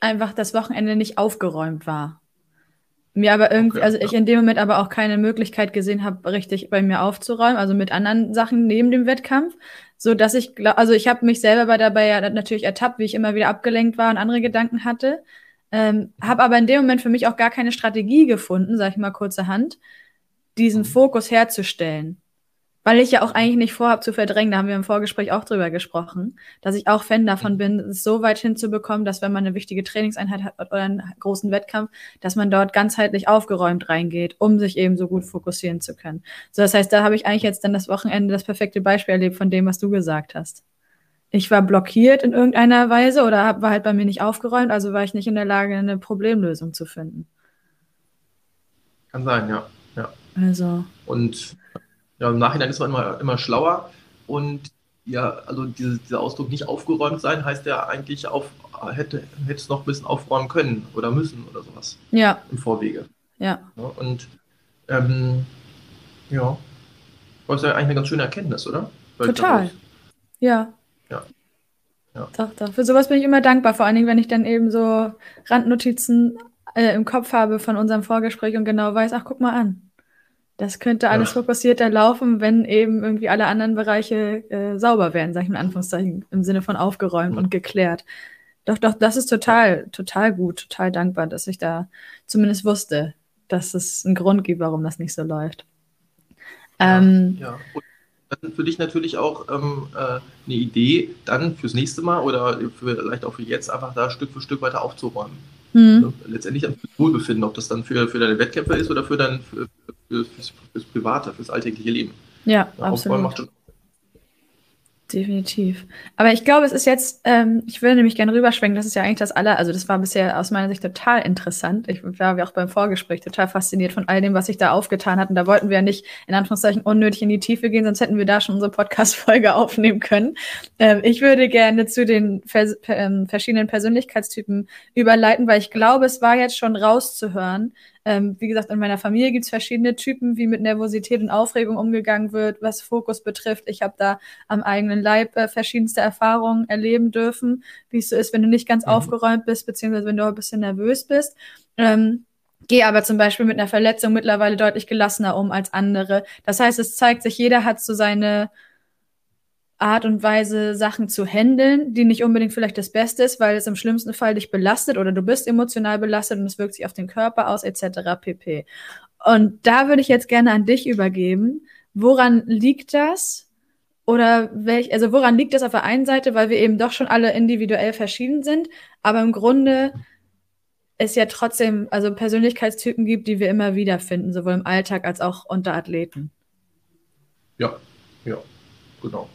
einfach das Wochenende nicht aufgeräumt war. Mir aber irgendwie, Okay, also ich ja. in dem Moment aber auch keine Möglichkeit gesehen habe, richtig bei mir aufzuräumen, also mit anderen Sachen neben dem Wettkampf, so dass ich also ich habe mich selber bei dabei ja natürlich ertappt, wie ich immer wieder abgelenkt war und andere Gedanken hatte, ähm, habe aber in dem Moment für mich auch gar keine Strategie gefunden, sag ich mal kurzerhand, diesen Mhm. Fokus herzustellen. Weil ich ja auch eigentlich nicht vorhabe zu verdrängen, da haben wir im Vorgespräch auch drüber gesprochen, dass ich auch Fan davon Mhm. bin, es so weit hinzubekommen, dass wenn man eine wichtige Trainingseinheit hat oder einen großen Wettkampf, dass man dort ganzheitlich aufgeräumt reingeht, um sich eben so gut fokussieren zu können. So, das heißt, da habe ich eigentlich jetzt dann das Wochenende das perfekte Beispiel erlebt von dem, was du gesagt hast. Ich war blockiert in irgendeiner Weise oder hab, war halt bei mir nicht aufgeräumt, also war ich nicht in der Lage, eine Problemlösung zu finden. Kann sein, ja. ja. Also, Und ja, im Nachhinein ist man immer, immer schlauer. Und ja, also diese, dieser Ausdruck nicht aufgeräumt sein, heißt ja eigentlich, auf, hätte, hätte es noch ein bisschen aufräumen können oder müssen oder sowas ja, im Vorwege. ja. Ja, und ähm, ja, das ist ja eigentlich eine ganz schöne Erkenntnis, oder? Weil Total. Ja. Ja. Ja. Doch, doch. Für sowas bin ich immer dankbar, vor allen Dingen, wenn ich dann eben so Randnotizen äh, im Kopf habe von unserem Vorgespräch und genau weiß, ach, guck mal an. Das könnte alles Ja. fokussierter laufen, wenn eben irgendwie alle anderen Bereiche äh, sauber wären, sag ich mal in Anführungszeichen, im Sinne von aufgeräumt Mhm. und geklärt. Doch, doch, das ist total, total gut, total dankbar, dass ich da zumindest wusste, dass es einen Grund gibt, warum das nicht so läuft. Ähm, Ja, und dann für dich natürlich auch ähm, äh, eine Idee, dann fürs nächste Mal oder für, vielleicht auch für jetzt einfach da Stück für Stück weiter aufzuräumen. hm. Ne? Letztendlich dann fürs Wohlbefinden, ob das dann für, für deine Wettkämpfe ist oder für dein für, für, fürs, fürs Private, fürs alltägliche Leben. Ja, Ja, Aufräumen macht absolut. schon. Definitiv. Aber ich glaube, es ist jetzt, ähm, ich würde nämlich gerne rüberschwenken, das ist ja eigentlich das aller, also das war bisher aus meiner Sicht total interessant. Ich war wie auch beim Vorgespräch total fasziniert von all dem, was sich da aufgetan hat. Und da wollten wir ja nicht in Anführungszeichen unnötig in die Tiefe gehen, sonst hätten wir da schon unsere Podcast-Folge <laughs> aufnehmen können. Ähm, ich würde gerne zu den vers ähm, verschiedenen Persönlichkeitstypen überleiten, weil ich glaube, es war jetzt schon rauszuhören, ähm, wie gesagt, in meiner Familie gibt's verschiedene Typen, wie mit Nervosität und Aufregung umgegangen wird, was Fokus betrifft. Ich habe da am eigenen Leib äh, verschiedenste Erfahrungen erleben dürfen, wie es so ist, wenn du nicht ganz Mhm. aufgeräumt bist, beziehungsweise wenn du ein bisschen nervös bist. Ähm, Gehe aber zum Beispiel mit einer Verletzung mittlerweile deutlich gelassener um als andere. Das heißt, es zeigt sich, jeder hat so seine Art und Weise, Sachen zu handeln, die nicht unbedingt vielleicht das Beste ist, weil es im schlimmsten Fall dich belastet oder du bist emotional belastet und es wirkt sich auf den Körper aus, etc. pp. Und da würde ich jetzt gerne an dich übergeben. Woran liegt das? Oder welch, also woran liegt das auf der einen Seite, weil wir eben doch schon alle individuell verschieden sind, aber im Grunde es ja trotzdem also Persönlichkeitstypen gibt, die wir immer wieder finden, sowohl im Alltag als auch unter Athleten. Ja, ja, genau.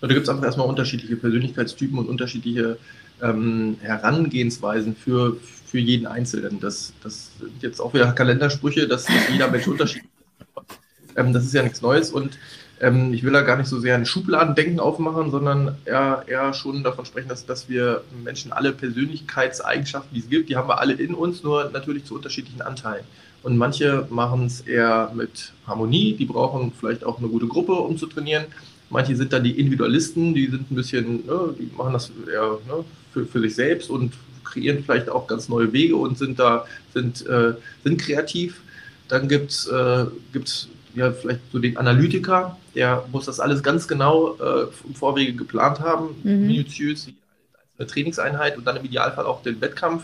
Da gibt es einfach erstmal unterschiedliche Persönlichkeitstypen und unterschiedliche ähm, Herangehensweisen für, für jeden Einzelnen. Das, das sind jetzt auch wieder Kalendersprüche, dass, dass jeder Mensch unterschiedlich ist. Ähm, das ist ja nichts Neues und ähm, ich will da gar nicht so sehr ein Schubladendenken aufmachen, sondern eher, eher schon davon sprechen, dass, dass wir Menschen alle Persönlichkeitseigenschaften, die es gibt, die haben wir alle in uns, nur natürlich zu unterschiedlichen Anteilen. Und manche machen es eher mit Harmonie, die brauchen vielleicht auch eine gute Gruppe, um zu trainieren. Manche sind dann die Individualisten, die sind ein bisschen, ne, die machen das eher ne, für, für sich selbst und kreieren vielleicht auch ganz neue Wege und sind da, sind, äh, sind kreativ. Dann gibt es äh, gibt's, ja vielleicht so den Analytiker, der muss das alles ganz genau äh, im Vorwege geplant haben, Mhm. minutiös, die einzelne Trainingseinheit und dann im Idealfall auch den Wettkampf.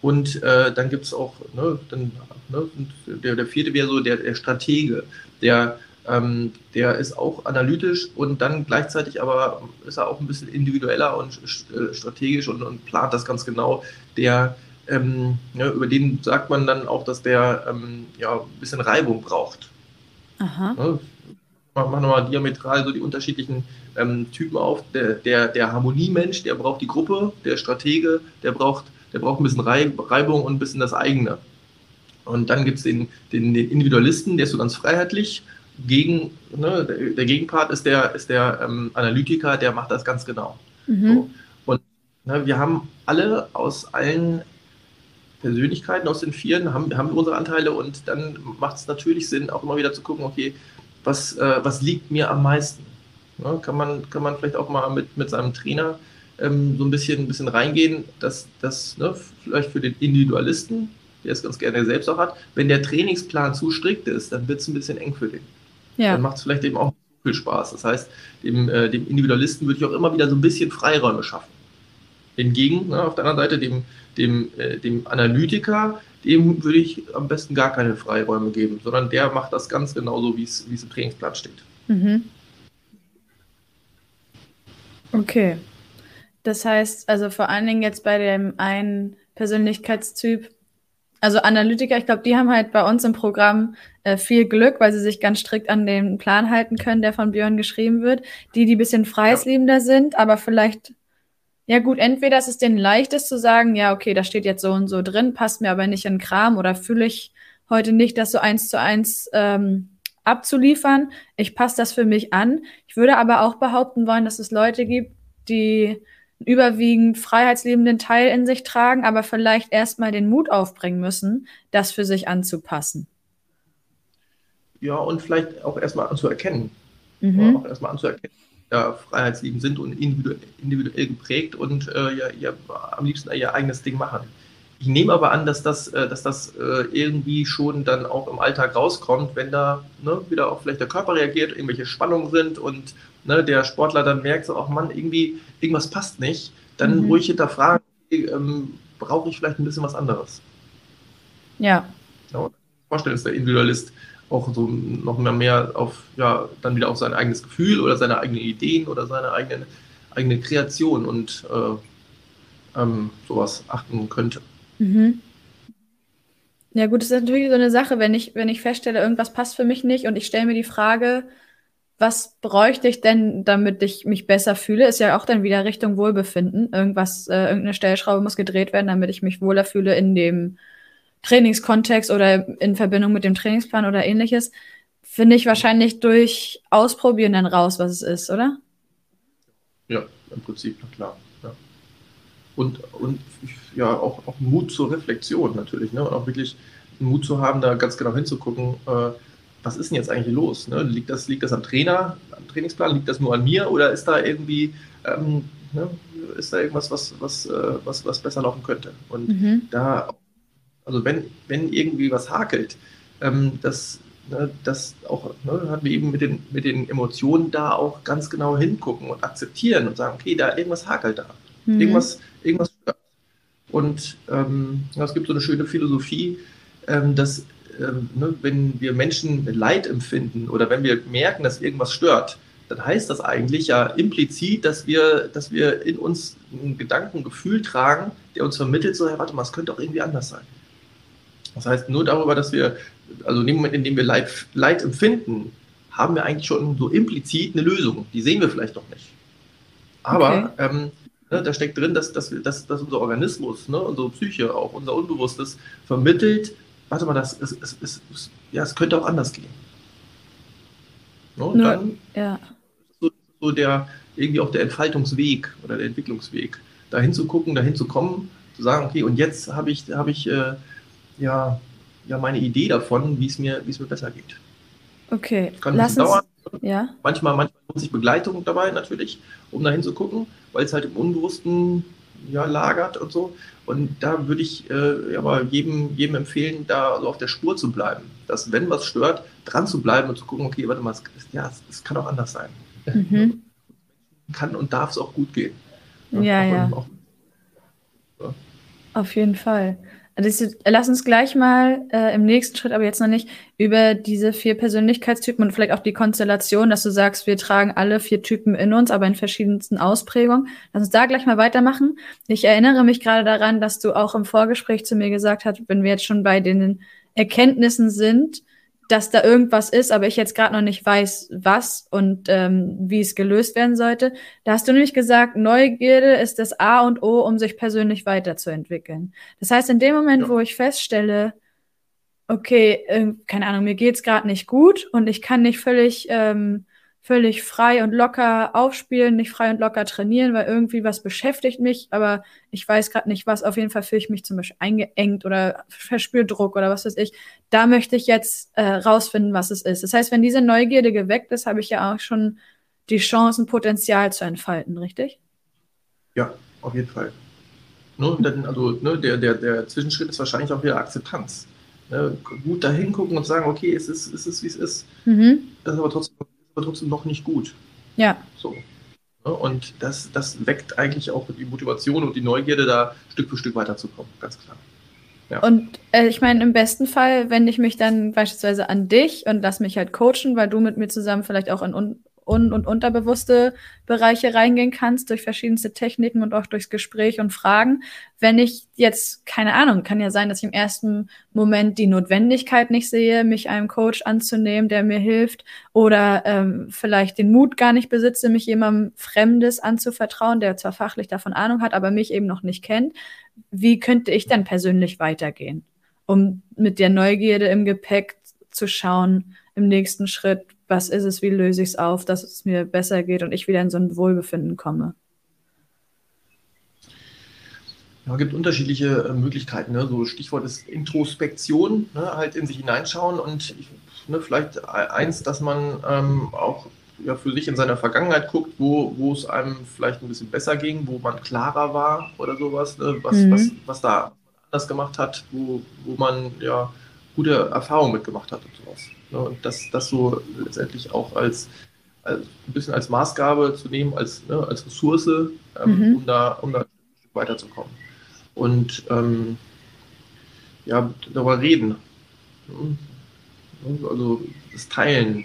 Und äh, dann gibt es auch, ne, dann, ne, der, der vierte wäre so der, der Stratege, der, ähm, der ist auch analytisch und dann gleichzeitig aber ist er auch ein bisschen individueller und st- strategisch und, und plant das ganz genau. Der, ähm, ne, über den sagt man dann auch, dass der ähm, ja, ein bisschen Reibung braucht. Aha. Ne? Machen wir mal diametral so die unterschiedlichen ähm, Typen auf. Der, der, der Harmoniemensch, der braucht die Gruppe, der Stratege, der braucht, der braucht ein bisschen Reib Reibung und ein bisschen das eigene. Und dann gibt es den, den, den Individualisten, der ist so ganz freiheitlich. Gegen, ne, der, Gegenpart ist der, ist der ähm, Analytiker, der macht das ganz genau. Mhm. So. Und ne, wir haben alle aus allen Persönlichkeiten aus den Vieren, haben, haben wir unsere Anteile und dann macht es natürlich Sinn, auch immer wieder zu gucken, okay, was, äh, was liegt mir am meisten? Ja, kann, man, kann man vielleicht auch mal mit, mit seinem Trainer ähm, so ein bisschen, ein bisschen reingehen, dass das ne, vielleicht für den Individualisten, der es ganz gerne selbst auch hat, wenn der Trainingsplan zu strikt ist, dann wird es ein bisschen eng für den. Ja. Dann macht es vielleicht eben auch viel Spaß. Das heißt, dem, äh, dem Individualisten würde ich auch immer wieder so ein bisschen Freiräume schaffen. Hingegen, ne, auf der anderen Seite, dem, dem, äh, dem Analytiker, dem würde ich am besten gar keine Freiräume geben, sondern der macht das ganz genauso, wie es im Trainingsplan steht. Mhm. Okay. Das heißt, also vor allen Dingen jetzt bei dem einen Persönlichkeitstyp, also Analytiker, ich glaube, die haben halt bei uns im Programm äh, viel Glück, weil sie sich ganz strikt an den Plan halten können, der von Björn geschrieben wird. Die, die ein bisschen freiheitsliebender ja. sind, aber vielleicht, ja gut, entweder ist es denen leichtest zu sagen, ja, okay, da steht jetzt so und so drin, passt mir aber nicht in Kram oder fühle ich heute nicht, das so eins zu eins ähm, abzuliefern. Ich passe das für mich an. Ich würde aber auch behaupten wollen, dass es Leute gibt, die überwiegend freiheitsliebenden Teil in sich tragen, aber vielleicht erstmal den Mut aufbringen müssen, das für sich anzupassen. Ja, und vielleicht auch erstmal anzuerkennen. Mhm. auch erstmal anzuerkennen, ja, freiheitsliebend sind und individuell, individuell geprägt und äh, ja, ja, am liebsten ihr eigenes Ding machen. Ich nehme aber an, dass das, äh, dass das äh, irgendwie schon dann auch im Alltag rauskommt, wenn da ne, wieder auch vielleicht der Körper reagiert, irgendwelche Spannungen sind und ne, der Sportler dann merkt, so, ach Mann, irgendwie, irgendwas passt nicht, dann mhm. ruhig hinterfragen, ähm, brauche ich vielleicht ein bisschen was anderes. Ja. ja vorstellen, ist der Individualist auch so noch mehr, mehr auf, ja, dann wieder auf sein eigenes Gefühl oder seine eigenen Ideen oder seine eigene, eigene Kreation und äh, ähm, sowas achten könnte. Mhm. Ja, gut, das ist natürlich so eine Sache, wenn ich, wenn ich feststelle, irgendwas passt für mich nicht und ich stelle mir die Frage, was bräuchte ich denn, damit ich mich besser fühle? Ist ja auch dann wieder Richtung Wohlbefinden. Irgendwas, äh, irgendeine Stellschraube muss gedreht werden, damit ich mich wohler fühle in dem Trainingskontext oder in Verbindung mit dem Trainingsplan oder ähnliches. Finde ich wahrscheinlich durch Ausprobieren dann raus, was es ist, oder? Ja, im Prinzip, na klar. Ja. Und, und ja, auch, auch Mut zur Reflexion natürlich, ne? Und auch wirklich Mut zu haben, da ganz genau hinzugucken, äh, was ist denn jetzt eigentlich los? Ne? Liegt, das, liegt das am Trainer, am Trainingsplan? Liegt das nur an mir oder ist da irgendwie, ähm, ne, ist da irgendwas, was, was, äh, was, was besser laufen könnte? Und mhm. da, also wenn, wenn irgendwie was hakelt, ähm, das, ne, das auch, ne, hatten wir eben mit den, mit den Emotionen da auch ganz genau hingucken und akzeptieren und sagen, okay, da irgendwas hakelt da. Mhm. Irgendwas, irgendwas. Und ähm, es gibt so eine schöne Philosophie, ähm, dass ähm, ne, wenn wir Menschen Leid empfinden oder wenn wir merken, dass irgendwas stört, dann heißt das eigentlich ja implizit, dass wir, dass wir in uns einen Gedanken, ein Gefühl tragen, der uns vermittelt, so, hey, warte mal, es könnte auch irgendwie anders sein. Das heißt, nur darüber, dass wir, also in dem Moment, in dem wir Leid, Leid empfinden, haben wir eigentlich schon so implizit eine Lösung. Die sehen wir vielleicht noch nicht. Aber okay. ähm, ne, da steckt drin, dass, dass, wir, dass, dass unser Organismus, ne, unsere Psyche, auch unser Unbewusstes vermittelt, warte mal, das ist, ist, ist, ist ja, es könnte auch anders gehen. No, Nur, dann ja. so, so der, irgendwie auch der Entfaltungsweg oder der Entwicklungsweg, da hinzugucken, da hinzukommen, zu sagen, okay, und jetzt habe ich, habe ich äh, ja, ja meine Idee davon, wie es mir, wie es mir besser geht. Okay. Kann Lass uns, dauern. Ja. Manchmal, manchmal lohnt sich Begleitung dabei natürlich, um da hinzugucken, weil es halt im Unbewussten ja, lagert und so. Und da würde ich äh, aber jedem, jedem empfehlen, da so auf der Spur zu bleiben. Dass, wenn was stört, dran zu bleiben und zu gucken, okay, warte mal, es, ja, es, es kann auch anders sein. Mhm. <laughs> kann und darf es auch gut gehen. Ja, ja. ja. Auch, ja. Auf jeden Fall. Also lass uns gleich mal äh, im nächsten Schritt, aber jetzt noch nicht, über diese vier Persönlichkeitstypen und vielleicht auch die Konstellation, dass du sagst, wir tragen alle vier Typen in uns, aber in verschiedensten Ausprägungen. Lass uns da gleich mal weitermachen. Ich erinnere mich gerade daran, dass du auch im Vorgespräch zu mir gesagt hast, wenn wir jetzt schon bei den Erkenntnissen sind, dass da irgendwas ist, aber ich jetzt gerade noch nicht weiß, was und ähm, wie es gelöst werden sollte. Da hast du nämlich gesagt, Neugierde ist das A und O, um sich persönlich weiterzuentwickeln. Das heißt, in dem Moment, ja. wo ich feststelle, okay, äh, keine Ahnung, mir geht's gerade nicht gut und ich kann nicht völlig ähm, völlig frei und locker aufspielen, nicht frei und locker trainieren, weil irgendwie was beschäftigt mich, aber ich weiß gerade nicht was. Auf jeden Fall fühle ich mich zum Beispiel eingeengt oder verspüre Druck oder was weiß ich. Da möchte ich jetzt äh, rausfinden, was es ist. Das heißt, wenn diese Neugierde geweckt ist, habe ich ja auch schon die Chance, ein Potenzial zu entfalten, richtig? Ja, auf jeden Fall. Ne, dann, also ne, der, der, der Zwischenschritt ist wahrscheinlich auch wieder Akzeptanz. Ne, gut da hingucken und sagen, okay, es ist, es ist wie es ist. Mhm. Das ist aber trotzdem aber trotzdem noch nicht gut. Ja. So. Und das, das weckt eigentlich auch die Motivation und die Neugierde, da Stück für Stück weiterzukommen, ganz klar. Ja. Und äh, ich meine, im besten Fall wende ich mich dann beispielsweise an dich und lass mich halt coachen, weil du mit mir zusammen vielleicht auch un- und unterbewusste Bereiche reingehen kannst durch verschiedenste Techniken und auch durchs Gespräch und Fragen. Wenn ich jetzt, keine Ahnung, kann ja sein, dass ich im ersten Moment die Notwendigkeit nicht sehe, mich einem Coach anzunehmen, der mir hilft, oder ähm, vielleicht den Mut gar nicht besitze, mich jemandem Fremdes anzuvertrauen, der zwar fachlich davon Ahnung hat, aber mich eben noch nicht kennt. Wie könnte ich dann persönlich weitergehen, um mit der Neugierde im Gepäck zu schauen, im nächsten Schritt, was ist es, wie löse ich es auf, dass es mir besser geht und ich wieder in so ein Wohlbefinden komme. Ja, es gibt unterschiedliche äh, Möglichkeiten. Ne? So Stichwort ist Introspektion, ne? halt in sich hineinschauen und ne, vielleicht eins, dass man ähm, auch ja, für sich in seiner Vergangenheit guckt, wo, wo es einem vielleicht ein bisschen besser ging, wo man klarer war oder sowas, ne? was, mhm. was, was da anders gemacht hat, wo, wo man ja gute Erfahrungen mitgemacht hat und sowas. Ne? Und das, das so letztendlich auch als, als ein bisschen als Maßgabe zu nehmen, als, ne, als Ressource, ähm, mhm. um, da, um da ein Stück weiterzukommen. Und ähm, ja, darüber reden. Ne? Also das Teilen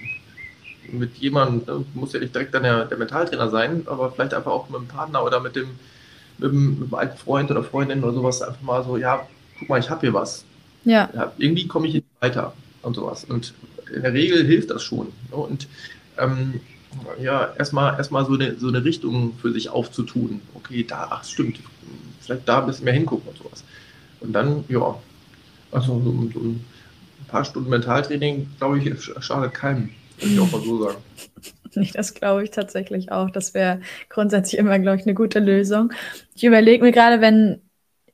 mit jemandem, ne? muss ja nicht direkt dann der, der Mentaltrainer sein, aber vielleicht einfach auch mit einem Partner oder mit dem, mit dem, mit einem alten Freund oder Freundin oder sowas einfach mal so, ja, guck mal, ich habe hier was. Ja. ja irgendwie komme ich nicht weiter und sowas. Und in der Regel hilft das schon. Ne? Und ähm, ja, erstmal erstmal so eine, so eine Richtung für sich aufzutun. Okay, da, ach stimmt, vielleicht da ein bisschen mehr hingucken und sowas. Und dann, ja, also so, so ein paar Stunden Mentaltraining, glaube ich, schadet keinem. Würde ich auch mal so sagen. <laughs> Das glaube ich tatsächlich auch. Das wäre grundsätzlich immer, glaube ich, eine gute Lösung. Ich überlege mir gerade, wenn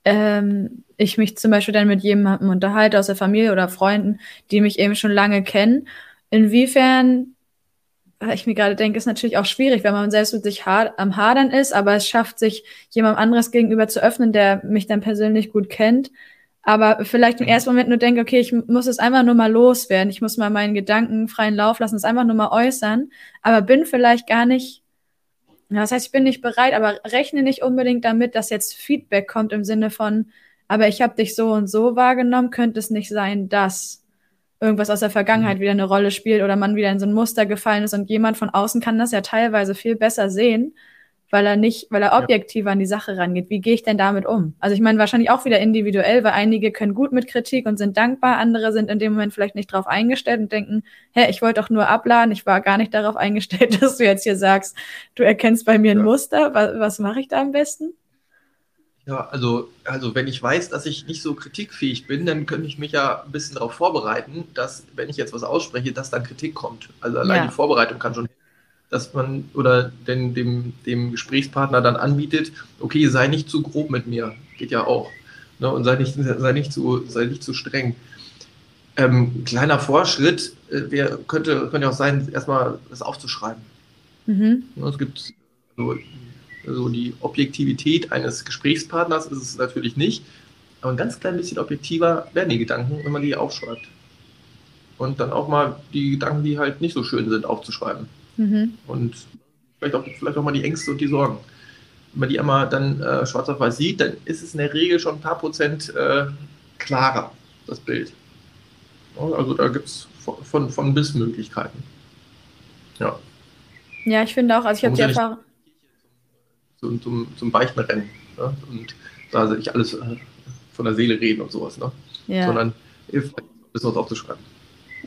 ähm, ich mich zum Beispiel dann mit jemandem unterhalte aus der Familie oder Freunden, die mich eben schon lange kennen, inwiefern ich mir gerade denke, ist natürlich auch schwierig, wenn man selbst mit sich hard, am Hadern ist, aber es schafft, sich jemand anderes gegenüber zu öffnen, der mich dann persönlich gut kennt. Aber vielleicht im ersten Moment nur denke, okay, ich muss es einfach nur mal loswerden. Ich muss mal meinen Gedanken freien Lauf lassen, es einfach nur mal äußern. Aber bin vielleicht gar nicht ja, das heißt, ich bin nicht bereit, aber rechne nicht unbedingt damit, dass jetzt Feedback kommt im Sinne von, aber ich habe dich so und so wahrgenommen, könnte es nicht sein, dass irgendwas aus der Vergangenheit mhm. wieder eine Rolle spielt oder man wieder in so ein Muster gefallen ist und jemand von außen kann das ja teilweise viel besser sehen weil er nicht, weil er objektiver ja. an die Sache rangeht. Wie gehe ich denn damit um? Also ich meine wahrscheinlich auch wieder individuell, weil einige können gut mit Kritik und sind dankbar, andere sind in dem Moment vielleicht nicht drauf eingestellt und denken, hä, ich wollte doch nur abladen, ich war gar nicht darauf eingestellt, <laughs> dass du jetzt hier sagst, du erkennst bei mir ein Muster. Was, was mache ich da am besten? Ja, also, also wenn ich weiß, dass ich nicht so kritikfähig bin, dann könnte ich mich ja ein bisschen darauf vorbereiten, dass, wenn ich jetzt was ausspreche, dass dann Kritik kommt. Also allein ja. die Vorbereitung kann schon dass man oder den, dem, dem Gesprächspartner dann anbietet, okay, sei nicht zu grob mit mir, geht ja auch. Ne? Und sei nicht, sei, nicht zu, sei nicht zu streng. Ähm, kleiner Vorschritt äh, wär, könnte, könnte auch sein, erstmal das aufzuschreiben. Mhm. Ne, es gibt so, also die Objektivität eines Gesprächspartners ist es natürlich nicht, aber ein ganz klein bisschen objektiver werden die Gedanken, wenn man die aufschreibt. Und dann auch mal die Gedanken, die halt nicht so schön sind, aufzuschreiben. Mhm. Und vielleicht auch, vielleicht auch mal die Ängste und die Sorgen. Wenn man die einmal dann äh, schwarz auf weiß sieht, dann ist es in der Regel schon ein paar Prozent äh, klarer, das Bild. Also da gibt es von, von, von, bis Möglichkeiten. Ja. Ja, ich finde auch, also ich habe die Erfahrung. Zum, zum, zum Beichtenrennen. Ne? Und da sich alles äh, von der Seele reden und sowas. Ne? Ja. Sondern hilft, ein bisschen was aufzuschreiben.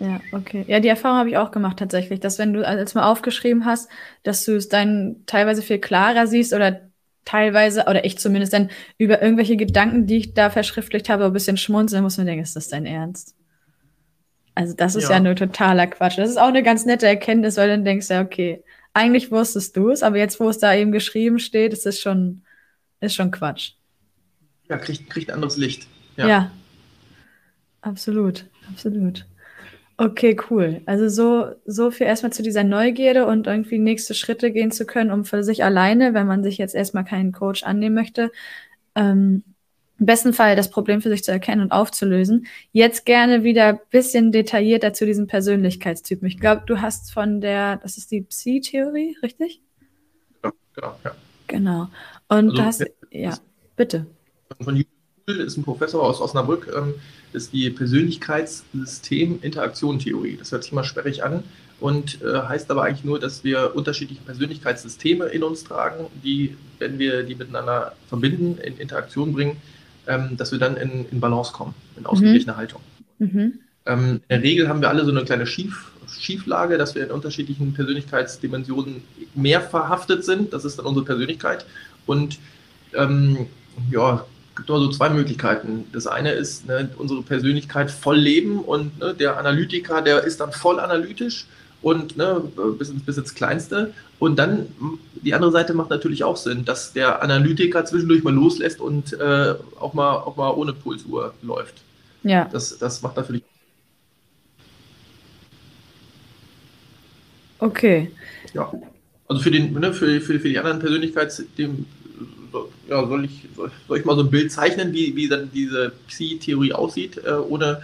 Ja, okay. Ja, die Erfahrung habe ich auch gemacht tatsächlich, dass wenn du als mal aufgeschrieben hast, dass du es dann teilweise viel klarer siehst oder teilweise, oder ich zumindest dann über irgendwelche Gedanken, die ich da verschriftlicht habe, ein bisschen schmunzeln muss man denken, ist das dein Ernst? Also das ist ja, Ja. nur totaler Quatsch. Das ist auch eine ganz nette Erkenntnis, weil dann denkst du, ja, okay, eigentlich wusstest du es, aber jetzt, wo es da eben geschrieben steht, ist es schon, ist schon Quatsch. Ja, kriegt, kriegt anderes Licht. Ja. Ja. absolut, absolut. Okay, cool. Also so, so viel erstmal zu dieser Neugierde und irgendwie nächste Schritte gehen zu können, um für sich alleine, wenn man sich jetzt erstmal keinen Coach annehmen möchte, ähm, im besten Fall das Problem für sich zu erkennen und aufzulösen. Jetzt gerne wieder ein bisschen detaillierter zu diesen Persönlichkeitstypen. Ich glaube, du hast von der, das ist die Psi-Theorie, richtig? Ja, genau, ja. Genau. Und Also, du hast, ja, das- bitte. Von Jürgen Kuhl ist ein Professor aus Osnabrück, ähm, ist die Persönlichkeitssystem-Interaktion-Theorie. Das hört sich mal sperrig an und äh, heißt aber eigentlich nur, dass wir unterschiedliche Persönlichkeitssysteme in uns tragen, die, wenn wir die miteinander verbinden, in Interaktion bringen, ähm, dass wir dann in, in Balance kommen, in ausgeglichene Haltung. Mhm. Ähm, in der Regel haben wir alle so eine kleine Schief, Schieflage, dass wir in unterschiedlichen Persönlichkeitsdimensionen mehr verhaftet sind. Das ist dann unsere Persönlichkeit. Und ähm, ja, es gibt immer so zwei Möglichkeiten. Das eine ist, ne, unsere Persönlichkeit voll leben und ne, der Analytiker, der ist dann voll analytisch und ne, bis, ins- bis ins Kleinste. Und dann die andere Seite macht natürlich auch Sinn, dass der Analytiker zwischendurch mal loslässt und äh, auch, mal, auch mal ohne Pulsuhr läuft. Ja, Das, das macht natürlich okay. Ja, also für, den, ne, für, für, für die anderen Persönlichkeitsthemen so- ja, soll, ich, soll ich mal so ein Bild zeichnen, wie, wie dann diese Psi-Theorie aussieht, äh, ohne,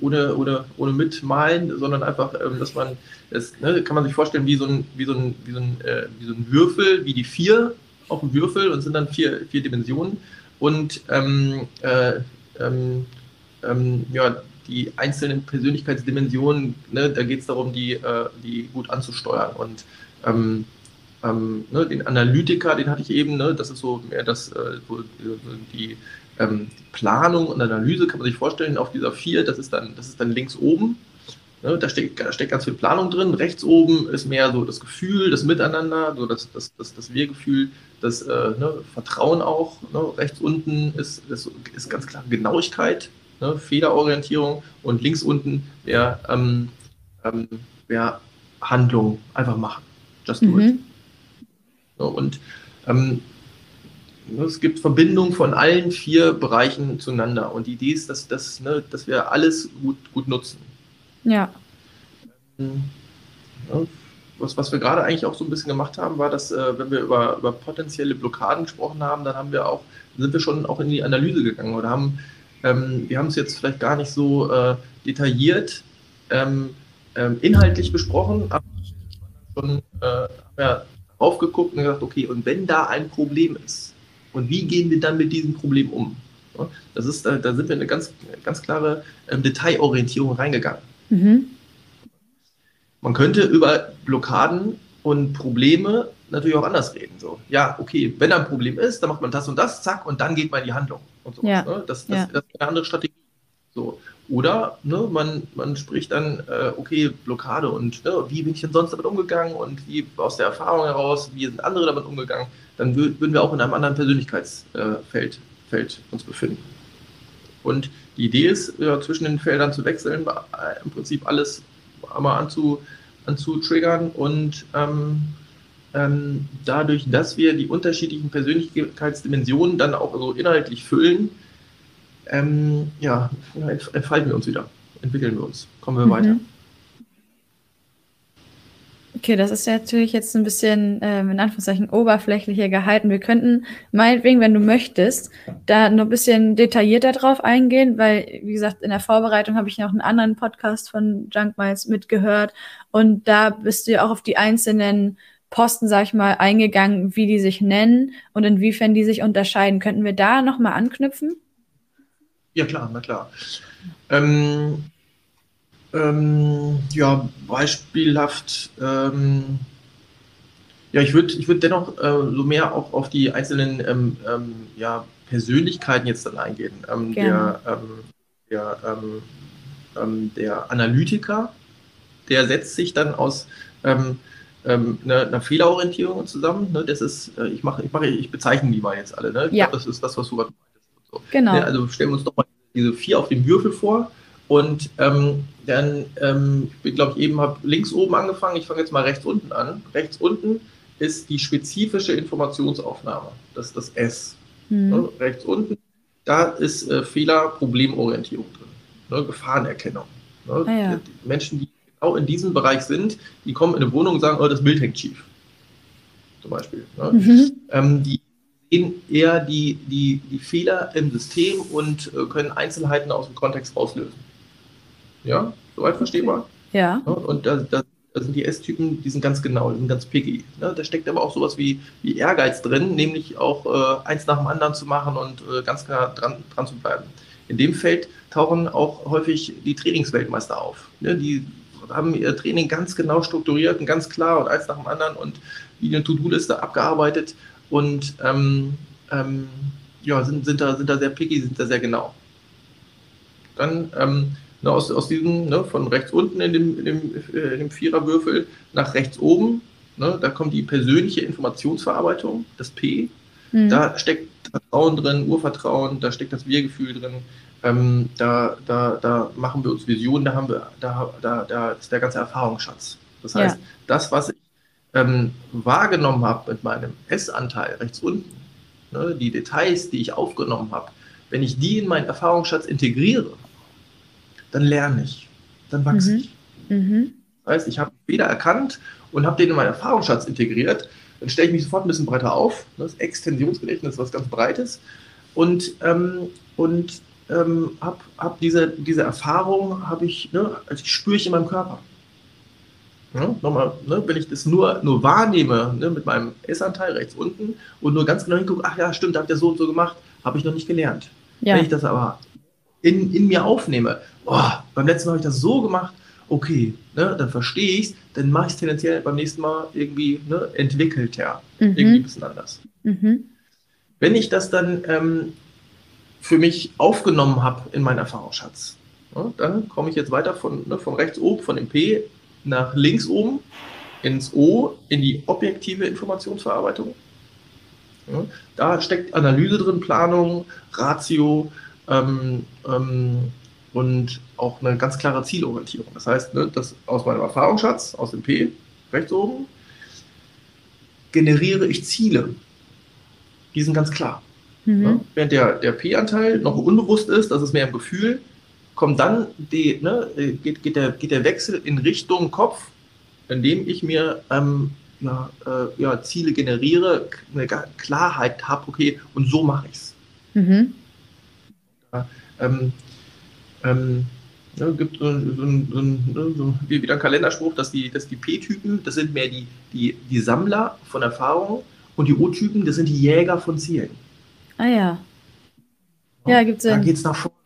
ohne, ohne, ohne mitmalen, sondern einfach, ähm, dass man, das ne, kann man sich vorstellen wie so ein, wie so ein, wie so ein, äh, wie so ein Würfel, wie die vier auf dem Würfel und sind dann vier, vier Dimensionen und ähm, äh, ähm, ähm, ja, die einzelnen Persönlichkeitsdimensionen, ne, da geht es darum, die, äh, die gut anzusteuern. Und ähm, ähm, ne, den Analytiker, den hatte ich eben, ne, das ist so mehr das, äh, die, ähm, Planung und Analyse, kann man sich vorstellen, auf dieser vier, das ist dann, das ist dann links oben. Ne, da, steckt, da steckt ganz viel Planung drin. Rechts oben ist mehr so das Gefühl, das Miteinander, so das, das, das, das Wir-Gefühl, das äh, ne, Vertrauen auch. Ne, rechts unten ist, ist, ist ganz klar Genauigkeit, ne, Fehlerorientierung und links unten wäre ähm, ähm, wär Handlung, einfach machen. Just do it. Mhm. So, und ähm, es gibt Verbindung von allen vier Bereichen zueinander. Und die Idee ist, dass, dass, ne, dass wir alles gut, gut nutzen. Ja, Ja, was, was wir gerade eigentlich auch so ein bisschen gemacht haben, war, dass äh, wenn wir über, über potenzielle Blockaden gesprochen haben, dann haben wir auch, sind wir schon auch in die Analyse gegangen oder haben, ähm, wir haben es jetzt vielleicht gar nicht so äh, detailliert ähm, ähm, inhaltlich besprochen, aber schon äh, wir aufgeguckt und gesagt, okay, und wenn da ein Problem ist, und wie gehen wir dann mit diesem Problem um? Das ist, äh, da sind wir in eine ganz, ganz klare ähm, Detailorientierung reingegangen. mhm. Man könnte über Blockaden und Probleme natürlich auch anders reden. So, ja, okay, wenn ein Problem ist, dann macht man das und das, zack, und dann geht man in die Handlung. Und sowas, Ja. ne? das, das, Ja. das ist eine andere Strategie. So. Oder ne, man, man spricht dann, äh, okay, Blockade und ne, wie bin ich denn sonst damit umgegangen und wie aus der Erfahrung heraus, wie sind andere damit umgegangen, dann wür würden wir auch in einem anderen Persönlichkeitsfeld Feld uns befinden. Und die Idee ist, ja, zwischen den Feldern zu wechseln, äh, im Prinzip alles einmal anzu, anzutriggern und ähm, ähm, dadurch, dass wir die unterschiedlichen Persönlichkeitsdimensionen dann auch so inhaltlich füllen, ähm, ja, entf- entfalten wir uns wieder, entwickeln wir uns, kommen wir Mhm. weiter. Okay, das ist natürlich jetzt ein bisschen ähm, in Anführungszeichen oberflächlicher gehalten. Wir könnten meinetwegen, wenn du möchtest, da noch ein bisschen detaillierter drauf eingehen, weil, wie gesagt, in der Vorbereitung habe ich noch einen anderen Podcast von Junk Miles mitgehört und da bist du ja auch auf die einzelnen Posten, sag ich mal, eingegangen, wie die sich nennen und inwiefern die sich unterscheiden. Könnten wir da nochmal anknüpfen? Ja, klar, na klar. Ähm, ähm, ja, beispielhaft, ähm, ja, ich würde ich würd dennoch äh, so mehr auch auf die einzelnen ähm, ähm, ja, Persönlichkeiten jetzt dann eingehen. Ähm, der, ähm, der, der Analytiker, der setzt sich dann aus ähm, einer, einer Fehlerorientierung zusammen. Ne? Das ist, äh, ich mache, ich mache, ich bezeichne die mal jetzt alle. Ne? Ich Ja. glaube, das ist das, was du gerade meintest. So. Genau. Ne, also stellen wir uns doch mal diese vier auf dem Würfel vor Und ähm, dann, ähm, ich glaube ich, eben habe links oben angefangen, ich fange jetzt mal rechts unten an. Rechts unten ist die spezifische Informationsaufnahme, das ist das S. Mhm. Ne, rechts unten, da ist äh, Fehler, Problemorientierung drin, ne, Gefahrenerkennung. Ne, ah, ja. die Menschen, die genau in diesem Bereich sind, die kommen in eine Wohnung und sagen, oh, das Bild hängt schief. Zum Beispiel. Ne? Mhm. Ähm, die sehen eher die, die, die Fehler im System und äh, können Einzelheiten aus dem Kontext rauslösen. Ja, soweit verstehbar? Ja. ja und da, da, sind die S-Typen, die sind ganz genau, die sind ganz picky. Ne? Da steckt aber auch sowas wie, wie Ehrgeiz drin, nämlich auch äh, eins nach dem anderen zu machen und äh, ganz klar dran, dran zu bleiben. In dem Feld tauchen auch häufig die Trainingsweltmeister auf. Ne? Die haben ihr Training ganz genau strukturiert und ganz klar und eins nach dem anderen und wie eine To-Do-Liste abgearbeitet und ähm, ähm, ja, sind, sind, da, sind da sehr picky, sind da sehr genau. Dann ähm, ne, aus, aus diesem, ne, von rechts unten in dem, in dem, äh, in dem Viererwürfel nach rechts oben, ne, da kommt die persönliche Informationsverarbeitung, das P. Mhm. Da steckt Vertrauen drin, Urvertrauen, da steckt das Wir-Gefühl drin. Ähm, da, da, da machen wir uns Visionen, da haben wir, da, da, da ist der ganze Erfahrungsschatz. Das heißt, ja. das, was ich ähm, wahrgenommen habe mit meinem S-Anteil rechts unten, ne, die Details, die ich aufgenommen habe, wenn ich die in meinen Erfahrungsschatz integriere, dann lerne ich, dann wachse mhm. ich. Mhm. Das heißt, ich habe weder erkannt und habe den in meinen Erfahrungsschatz integriert, dann stelle ich mich sofort ein bisschen breiter auf. Das Extensionsgedächtnis ist was ganz Breites und, ähm, und ähm, habe hab diese, diese Erfahrung, habe ich, ne, also ich spüre ich in meinem Körper. Ja, nochmal, ne, wenn ich das nur, nur wahrnehme, ne, mit meinem S-Anteil rechts unten und nur ganz genau hingucke, ach ja, stimmt, da habt ihr so und so gemacht, habe ich noch nicht gelernt. Ja. Wenn ich das aber in, in mir aufnehme, oh, beim letzten Mal habe ich das so gemacht, okay, ne, dann verstehe ich es, dann mache ich es tendenziell beim nächsten Mal irgendwie ne, entwickelter, mhm. irgendwie ein bisschen anders. Mhm. Wenn ich das dann ähm, für mich aufgenommen habe in meinen Erfahrungsschatz, ne, dann komme ich jetzt weiter von, ne, von rechts oben, von dem P nach links oben ins O, in die objektive Informationsverarbeitung. Ja, da steckt Analyse drin, Planung, Ratio ähm, ähm, und auch eine ganz klare Zielorientierung. Das heißt, ne, das aus meinem Erfahrungsschatz, aus dem P, rechts oben, generiere ich Ziele. Die sind ganz klar. Mhm. Ja, während der, der P-Anteil noch unbewusst ist, das ist mehr im Gefühl, kommt dann die, ne, geht, geht, der, geht der Wechsel in Richtung Kopf, indem ich mir ähm, ja, äh, ja, Ziele generiere, eine Klarheit habe, okay, und so mache ich es. Mhm. Ähm, ähm, ja, gibt so, so, so, ne, so, wie wieder ein Kalenderspruch, dass die, dass die P-Typen, das sind mehr die, die, die Sammler von Erfahrungen und die O-Typen, das sind die Jäger von Zielen. Ah ja. Ja, gibt es Da geht es nach vorne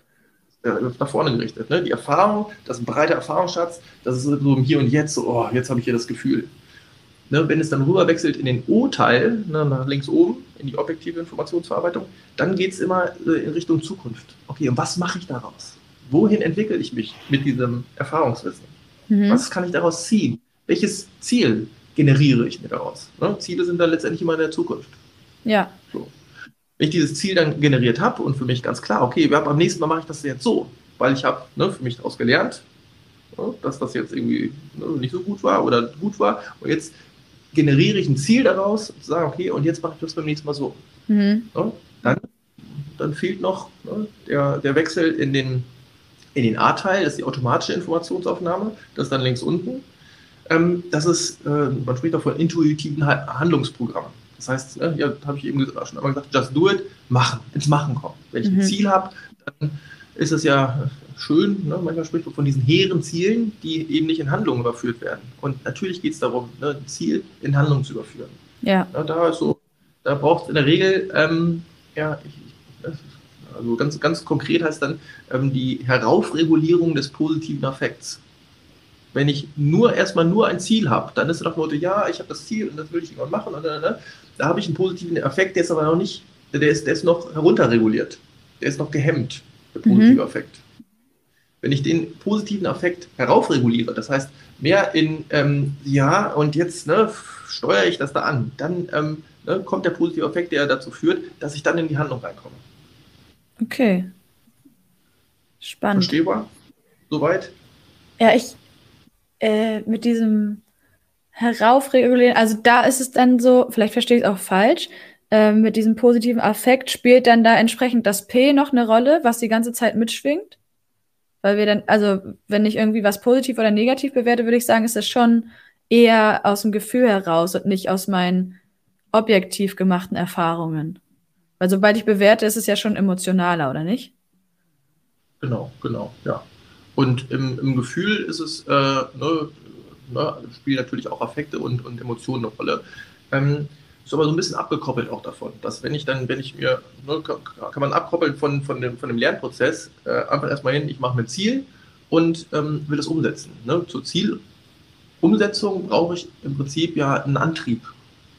äh, nach vorne gerichtet. Ne? Die Erfahrung, das breite Erfahrungsschatz, das ist so im Hier und Jetzt, so, oh, jetzt habe ich hier das Gefühl. Ne? Wenn es dann rüberwechselt in den O-Teil, ne, nach links oben, in die objektive Informationsverarbeitung, dann geht es immer äh, in Richtung Zukunft. Okay, und was mache ich daraus? Wohin entwickle ich mich mit diesem Erfahrungswissen? Mhm. Was kann ich daraus ziehen? Welches Ziel generiere ich mir daraus? Ne? Ziele sind dann letztendlich immer in der Zukunft. Ja. So. Wenn ich dieses Ziel dann generiert habe und für mich ganz klar, okay, beim nächsten Mal mache ich das jetzt so, weil ich habe ne, für mich daraus gelernt, ne, dass das jetzt irgendwie ne, nicht so gut war oder gut war. Und jetzt generiere ich ein Ziel daraus und sage, okay, und jetzt mache ich das beim nächsten Mal so. Mhm. Ne, dann, dann fehlt noch ne, der, der Wechsel in den, in den A-Teil, das ist die automatische Informationsaufnahme, das ist dann links unten. Ähm, das ist, äh, man spricht auch von intuitiven Handlungsprogrammen. Das heißt, ne, ja, habe ich eben schon einmal gesagt, just do it, machen, ins Machen kommen. Wenn ich mhm. ein Ziel habe, dann ist es ja schön, ne? manchmal spricht man von diesen hehren Zielen, die eben nicht in Handlungen überführt werden. Und natürlich geht es darum, ne, ein Ziel in Handlungen zu überführen. Ja. ja da so, da braucht es in der Regel, ähm, ja, ich, also ganz, ganz konkret heißt dann ähm, die Heraufregulierung des positiven Affekts wenn ich nur erstmal nur ein Ziel habe, dann ist es doch Motto, ja, ich habe das Ziel und das will ich irgendwann machen. Und, ne, da habe ich einen positiven Effekt, der ist aber noch nicht, der ist, der ist noch herunterreguliert. Der ist noch gehemmt, der positive mhm. Effekt. Wenn ich den positiven Effekt heraufreguliere, das heißt mehr in, ähm, ja, und jetzt ne, steuere ich das da an, dann ähm, ne, kommt der positive Effekt, der dazu führt, dass ich dann in die Handlung reinkomme. Okay. Spannend. Verstehbar? soweit? Ja, ich äh, mit diesem heraufregulieren, also da ist es dann so, vielleicht verstehe ich es auch falsch, äh, mit diesem positiven Affekt spielt dann da entsprechend das P noch eine Rolle, was die ganze Zeit mitschwingt? Weil wir dann, also wenn ich irgendwie was positiv oder negativ bewerte, würde ich sagen, ist das schon eher aus dem Gefühl heraus und nicht aus meinen objektiv gemachten Erfahrungen. Weil sobald ich bewerte, ist es ja schon emotionaler, oder nicht? Genau, genau, ja. Und im, im Gefühl ist es, äh, ne, ne, spielen natürlich auch Affekte und, und Emotionen eine Rolle. Ähm, ist aber so ein bisschen abgekoppelt auch davon, dass wenn ich dann, wenn ich mir, ne, kann, man abkoppeln von, von, dem, von dem Lernprozess, äh, einfach erstmal hin, ich mache mir ein Ziel und ähm, will das umsetzen. Ne? Zur Zielumsetzung brauche ich im Prinzip ja einen Antrieb,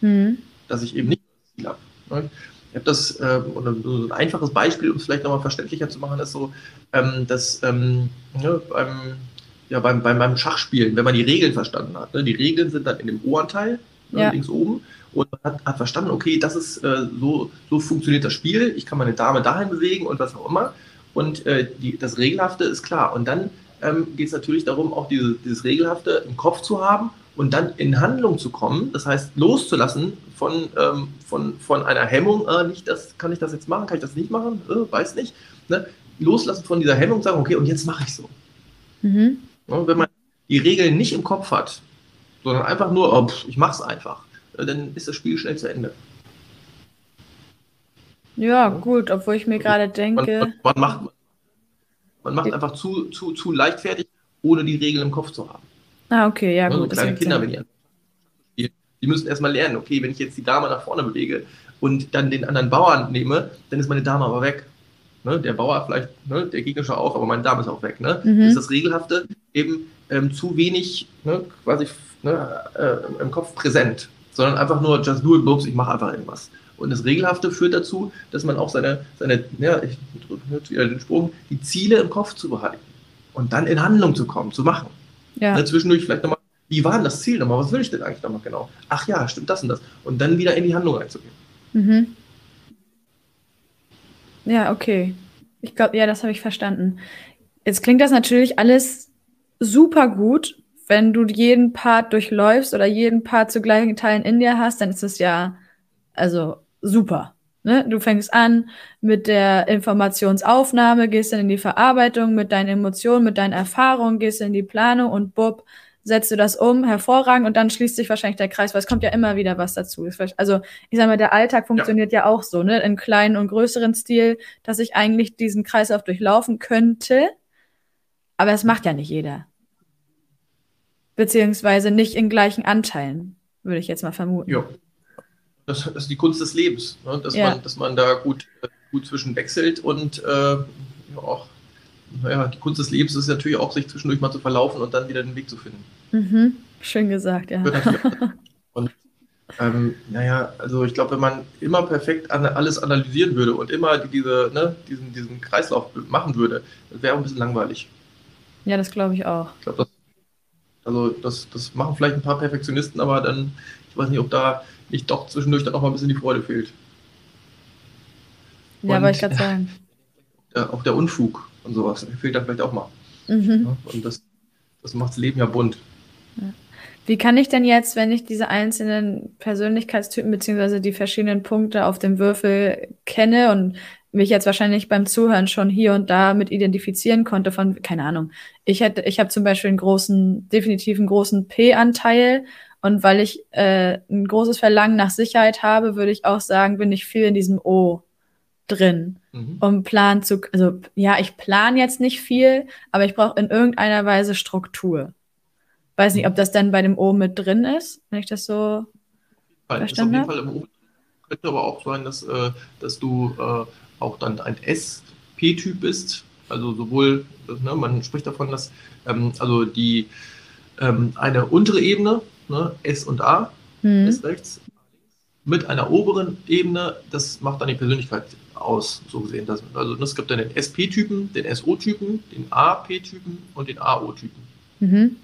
mhm. dass ich eben nicht das Ziel habe. Ne? Ich habe das, äh, ein einfaches Beispiel, um es vielleicht nochmal verständlicher zu machen, ist so, ähm, dass ähm, ne, beim, ja, beim, beim, beim Schachspielen, wenn man die Regeln verstanden hat, ne, die Regeln sind dann in dem O-Anteil, ne, ja. links oben, und man hat, hat verstanden, okay, das ist äh, so, so funktioniert das Spiel, ich kann meine Dame dahin bewegen und was auch immer. Und äh, die, das Regelhafte ist klar. Und dann ähm, geht es natürlich darum, auch diese, dieses Regelhafte im Kopf zu haben und dann in Handlung zu kommen, das heißt loszulassen von, ähm, von, von einer Hemmung, äh, nicht das, kann ich das jetzt machen, kann ich das nicht machen, äh, weiß nicht. Ne? Loslassen von dieser Hemmung und sagen, okay, und jetzt mache ich so. Mhm. Ja, wenn man die Regeln nicht im Kopf hat, sondern einfach nur, oh, pff, ich mache es einfach, dann ist das Spiel schnell zu Ende. Ja, gut, obwohl ich mir gerade denke. Man, man, macht, man macht einfach zu, zu, zu leichtfertig, ohne die Regeln im Kopf zu haben. Ah, okay, ja, also gut. Kleine Kinder, wenn die, die müssen erstmal lernen, okay, wenn ich jetzt die Dame nach vorne bewege und dann den anderen Bauern nehme, dann ist meine Dame aber weg. Ne? Der Bauer vielleicht, ne? der gegnerische auch, aber meine Dame ist auch weg. Ne? Mhm. Das ist das Regelhafte eben ähm, zu wenig ne? quasi ne? Äh, im Kopf präsent, sondern einfach nur just do it, books, ich mache einfach irgendwas. Und das Regelhafte führt dazu, dass man auch seine, seine ja, ich drücke wieder den Sprung, die Ziele im Kopf zu behalten und dann in Handlung zu kommen, zu machen. Ja. Ne, zwischendurch vielleicht nochmal, wie war denn das Ziel nochmal? Was will ich denn eigentlich nochmal genau? Ach ja, stimmt das und das. Und dann wieder in die Handlung einzugehen. Mhm. Ja, okay. Ich glaube, ja, das habe ich verstanden. Jetzt klingt das natürlich alles super gut. Wenn du jeden Part durchläufst oder jeden Part zu gleichen Teilen in dir hast, dann ist es ja, also super. Ne? Du fängst an mit der Informationsaufnahme, gehst dann in die Verarbeitung mit deinen Emotionen, mit deinen Erfahrungen, gehst in die Planung und bupp, setzt du das um, hervorragend und dann schließt sich wahrscheinlich der Kreis, weil es kommt ja immer wieder was dazu. Also ich sag mal, der Alltag funktioniert ja, ja auch so, ne, in kleinen und größeren Stil, dass ich eigentlich diesen Kreislauf durchlaufen könnte, aber es macht ja nicht jeder. Beziehungsweise nicht in gleichen Anteilen, würde ich jetzt mal vermuten. Ja. Das ist die Kunst des Lebens, ne? dass, ja. man, dass man da gut, gut zwischen wechselt und äh, ja, auch, naja, die Kunst des Lebens ist natürlich auch, sich zwischendurch mal zu verlaufen und dann wieder den Weg zu finden. Mhm. Schön gesagt, ja. <laughs> Und ähm, naja, also ich glaube, wenn man immer perfekt alles analysieren würde und immer diese, ne, diesen, diesen Kreislauf machen würde, wäre auch ein bisschen langweilig. Ja, das glaube ich auch. Ich glaube, das, also das, das machen vielleicht ein paar Perfektionisten, aber dann, ich weiß nicht, ob da nicht doch zwischendurch dann auch mal ein bisschen die Freude fehlt. Ja, wollte ich gerade sagen. <laughs> Ja, auch der Unfug und sowas fehlt da vielleicht auch mal. Mhm. Ja, und das, das macht das Leben ja bunt. Ja. Wie kann ich denn jetzt, wenn ich diese einzelnen Persönlichkeitstypen beziehungsweise die verschiedenen Punkte auf dem Würfel kenne und mich jetzt wahrscheinlich beim Zuhören schon hier und da mit identifizieren konnte von, keine Ahnung, ich hätte, ich habe zum Beispiel einen großen, definitiv einen großen P-Anteil und weil ich äh, ein großes Verlangen nach Sicherheit habe, würde ich auch sagen, bin ich viel in diesem O drin. Mhm. Um Plan zu, also ja, ich plane jetzt nicht viel, aber ich brauche in irgendeiner Weise Struktur. Weiß nicht, ob das dann bei dem O mit drin ist, wenn ich das so Nein, verstanden habe. Könnte aber auch sein, dass, äh, dass du äh, auch dann ein SP-Typ bist. Also sowohl, ne, man spricht davon, dass ähm, also die ähm, eine untere Ebene ne, S und A, mhm. S rechts, mit einer oberen Ebene, das macht dann die Persönlichkeit aus, so gesehen. Das, also es gibt dann den SP-Typen, den SO-Typen, den AP-Typen und den AO-Typen. Mhm.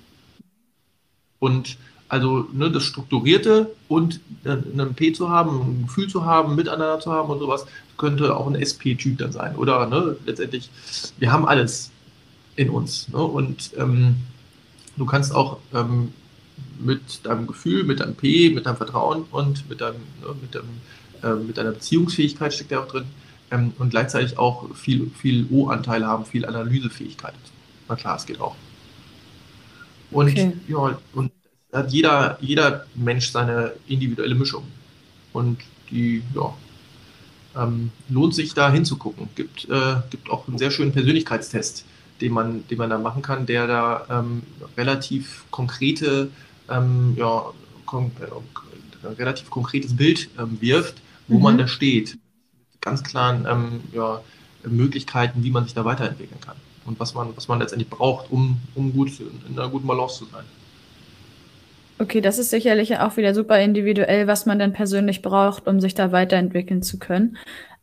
Und also ne, das Strukturierte und ein P zu haben, ein Gefühl zu haben, miteinander zu haben und sowas, könnte auch ein SP-Typ dann sein. Oder ne, letztendlich, wir haben alles. in uns. Ne? Und ähm, du kannst auch ähm, mit deinem Gefühl, mit deinem P, mit deinem Vertrauen und mit, deinem, ne, mit, deinem, äh, mit deiner Beziehungsfähigkeit steckt ja auch drin ähm, und gleichzeitig auch viel, viel O-Anteil haben, viel Analysefähigkeit. Na klar, es geht auch. Und okay. ja, und hat jeder, jeder Mensch seine individuelle Mischung. Und die, ja, ähm, lohnt sich da hinzugucken. Gibt, äh, gibt auch einen sehr schönen Persönlichkeitstest, den man, den man da machen kann, der da ähm, relativ konkrete, ähm, ja, kon äh, relativ konkretes Bild ähm, wirft, wo mhm. man da steht. Ganz klaren ähm, ja, Möglichkeiten, wie man sich da weiterentwickeln kann und was man, was man letztendlich braucht, um, um gut in einer guten Balance zu sein. Okay, das ist sicherlich auch wieder super individuell, was man denn persönlich braucht, um sich da weiterentwickeln zu können.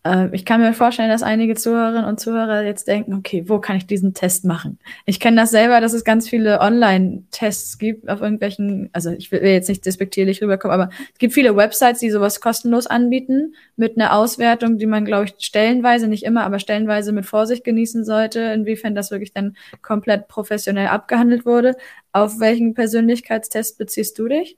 Äh, ich kann mir vorstellen, dass einige Zuhörerinnen und Zuhörer jetzt denken, okay, wo kann ich diesen Test machen? Ich kenne das selber, dass es ganz viele Online-Tests gibt auf irgendwelchen, also ich will jetzt nicht despektierlich rüberkommen, aber es gibt viele Websites, die sowas kostenlos anbieten, mit einer Auswertung, die man, glaube ich, stellenweise, nicht immer, aber stellenweise mit Vorsicht genießen sollte, inwiefern das wirklich dann komplett professionell abgehandelt wurde. Auf welchen Persönlichkeitstest beziehst du dich?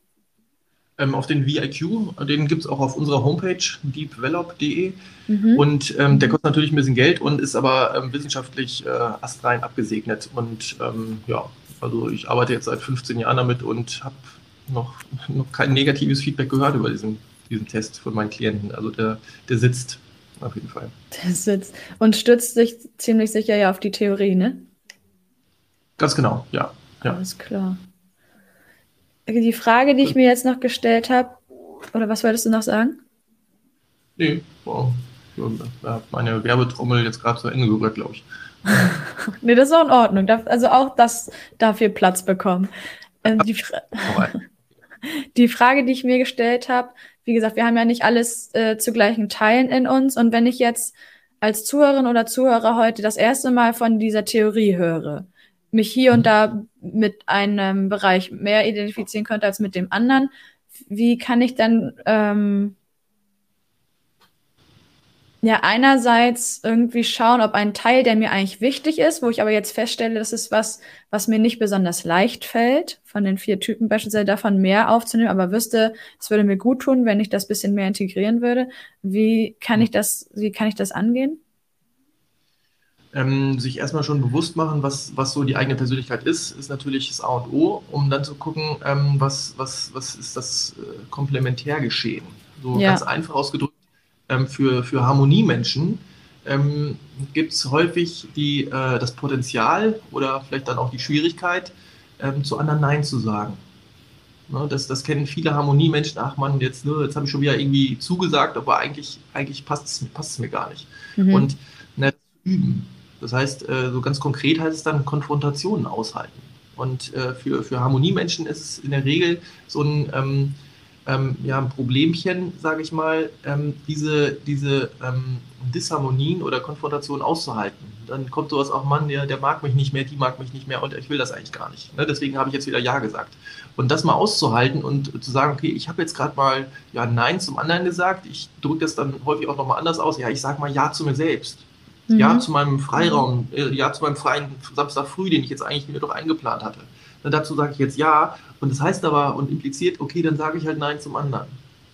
Ähm, auf den VIQ. Den gibt es auch auf unserer Homepage, deepvelop.de. Mhm. Und ähm, der kostet natürlich ein bisschen Geld und ist aber ähm, wissenschaftlich äh, astrein abgesegnet. Und ähm, ja, also ich arbeite jetzt seit 15 Jahren damit und habe noch, noch kein negatives Feedback gehört über diesen, diesen Test von meinen Klienten. Also der, der sitzt auf jeden Fall. Der sitzt und stützt sich ziemlich sicher ja auf die Theorie, ne? Ganz genau, ja. ja. Alles klar die Frage, die ich mir jetzt noch gestellt habe, oder was wolltest du noch sagen? Nee, wow. meine Werbetrommel jetzt gerade zu Ende gerührt, glaube ich. <laughs> nee, das ist auch in Ordnung. Also auch das darf hier Platz bekommen. Ähm, die, Fra <laughs> die, Frage, die ich mir gestellt habe, wie gesagt, wir haben ja nicht alles äh, zu gleichen Teilen in uns. Und wenn ich jetzt als Zuhörerin oder Zuhörer heute das erste Mal von dieser Theorie höre, mich hier und da mit einem Bereich mehr identifizieren könnte als mit dem anderen. Wie kann ich dann ähm, ja einerseits irgendwie schauen, ob ein Teil, der mir eigentlich wichtig ist, wo ich aber jetzt feststelle, das ist was, was mir nicht besonders leicht fällt, von den vier Typen beispielsweise davon mehr aufzunehmen, aber wüsste, es würde mir gut tun, wenn ich das bisschen mehr integrieren würde. Wie kann ich das, wie kann ich das angehen? Ähm, sich erstmal schon bewusst machen, was, was so die eigene Persönlichkeit ist, ist natürlich das A und O, um dann zu gucken, ähm, was, was, was ist das äh, Komplementärgeschehen. So ja. ganz einfach ausgedrückt, ähm, für, für Harmoniemenschen ähm, gibt es häufig die, äh, das Potenzial oder vielleicht dann auch die Schwierigkeit, ähm, zu anderen Nein zu sagen. Ne, das, das kennen viele Harmoniemenschen. Ach man, jetzt, ne, jetzt habe ich schon wieder irgendwie zugesagt, aber eigentlich, eigentlich passt es mir gar nicht. Mhm. Und ne, üben. Das heißt, äh, so ganz konkret heißt es dann Konfrontationen aushalten. Und äh, für, für Harmoniemenschen ist es in der Regel so ein, ähm, ähm, ja, ein Problemchen, sage ich mal, ähm, diese, diese ähm, Disharmonien oder Konfrontationen auszuhalten. Dann kommt sowas auch, Mann, der, der mag mich nicht mehr, die mag mich nicht mehr und ich will das eigentlich gar nicht. Ne? Deswegen habe ich jetzt wieder Ja gesagt. Und das mal auszuhalten und zu sagen, okay, ich habe jetzt gerade mal ja Nein zum anderen gesagt, ich drücke das dann häufig auch nochmal anders aus, ja, ich sage mal Ja zu mir selbst. Mhm. Ja zu meinem Freiraum, äh, ja zu meinem freien Samstag früh, den ich jetzt eigentlich mir doch eingeplant hatte. Dann dazu sage ich jetzt ja und das heißt aber und impliziert, okay, dann sage ich halt nein zum anderen.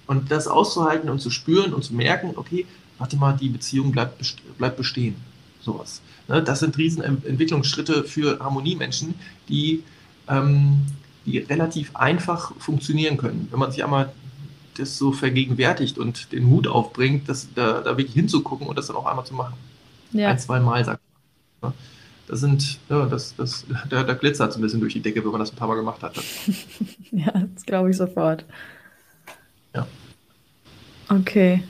Und das auszuhalten und zu spüren und zu merken, okay, warte mal, die Beziehung bleibt, bleibt bestehen. Sowas. Ne, das sind riesen Entwicklungsschritte für Harmoniemenschen, die, ähm, die relativ einfach funktionieren können. Wenn man sich einmal das so vergegenwärtigt und den Mut aufbringt, das, da, da wirklich hinzugucken und das dann auch einmal zu machen. Ja. Ein, zwei Mal, sagt man. Das sind, ja, das, das, da, da glitzert es ein bisschen durch die Decke, wenn man das ein paar Mal gemacht hat. <laughs> ja, das glaube ich sofort. Ja. Okay.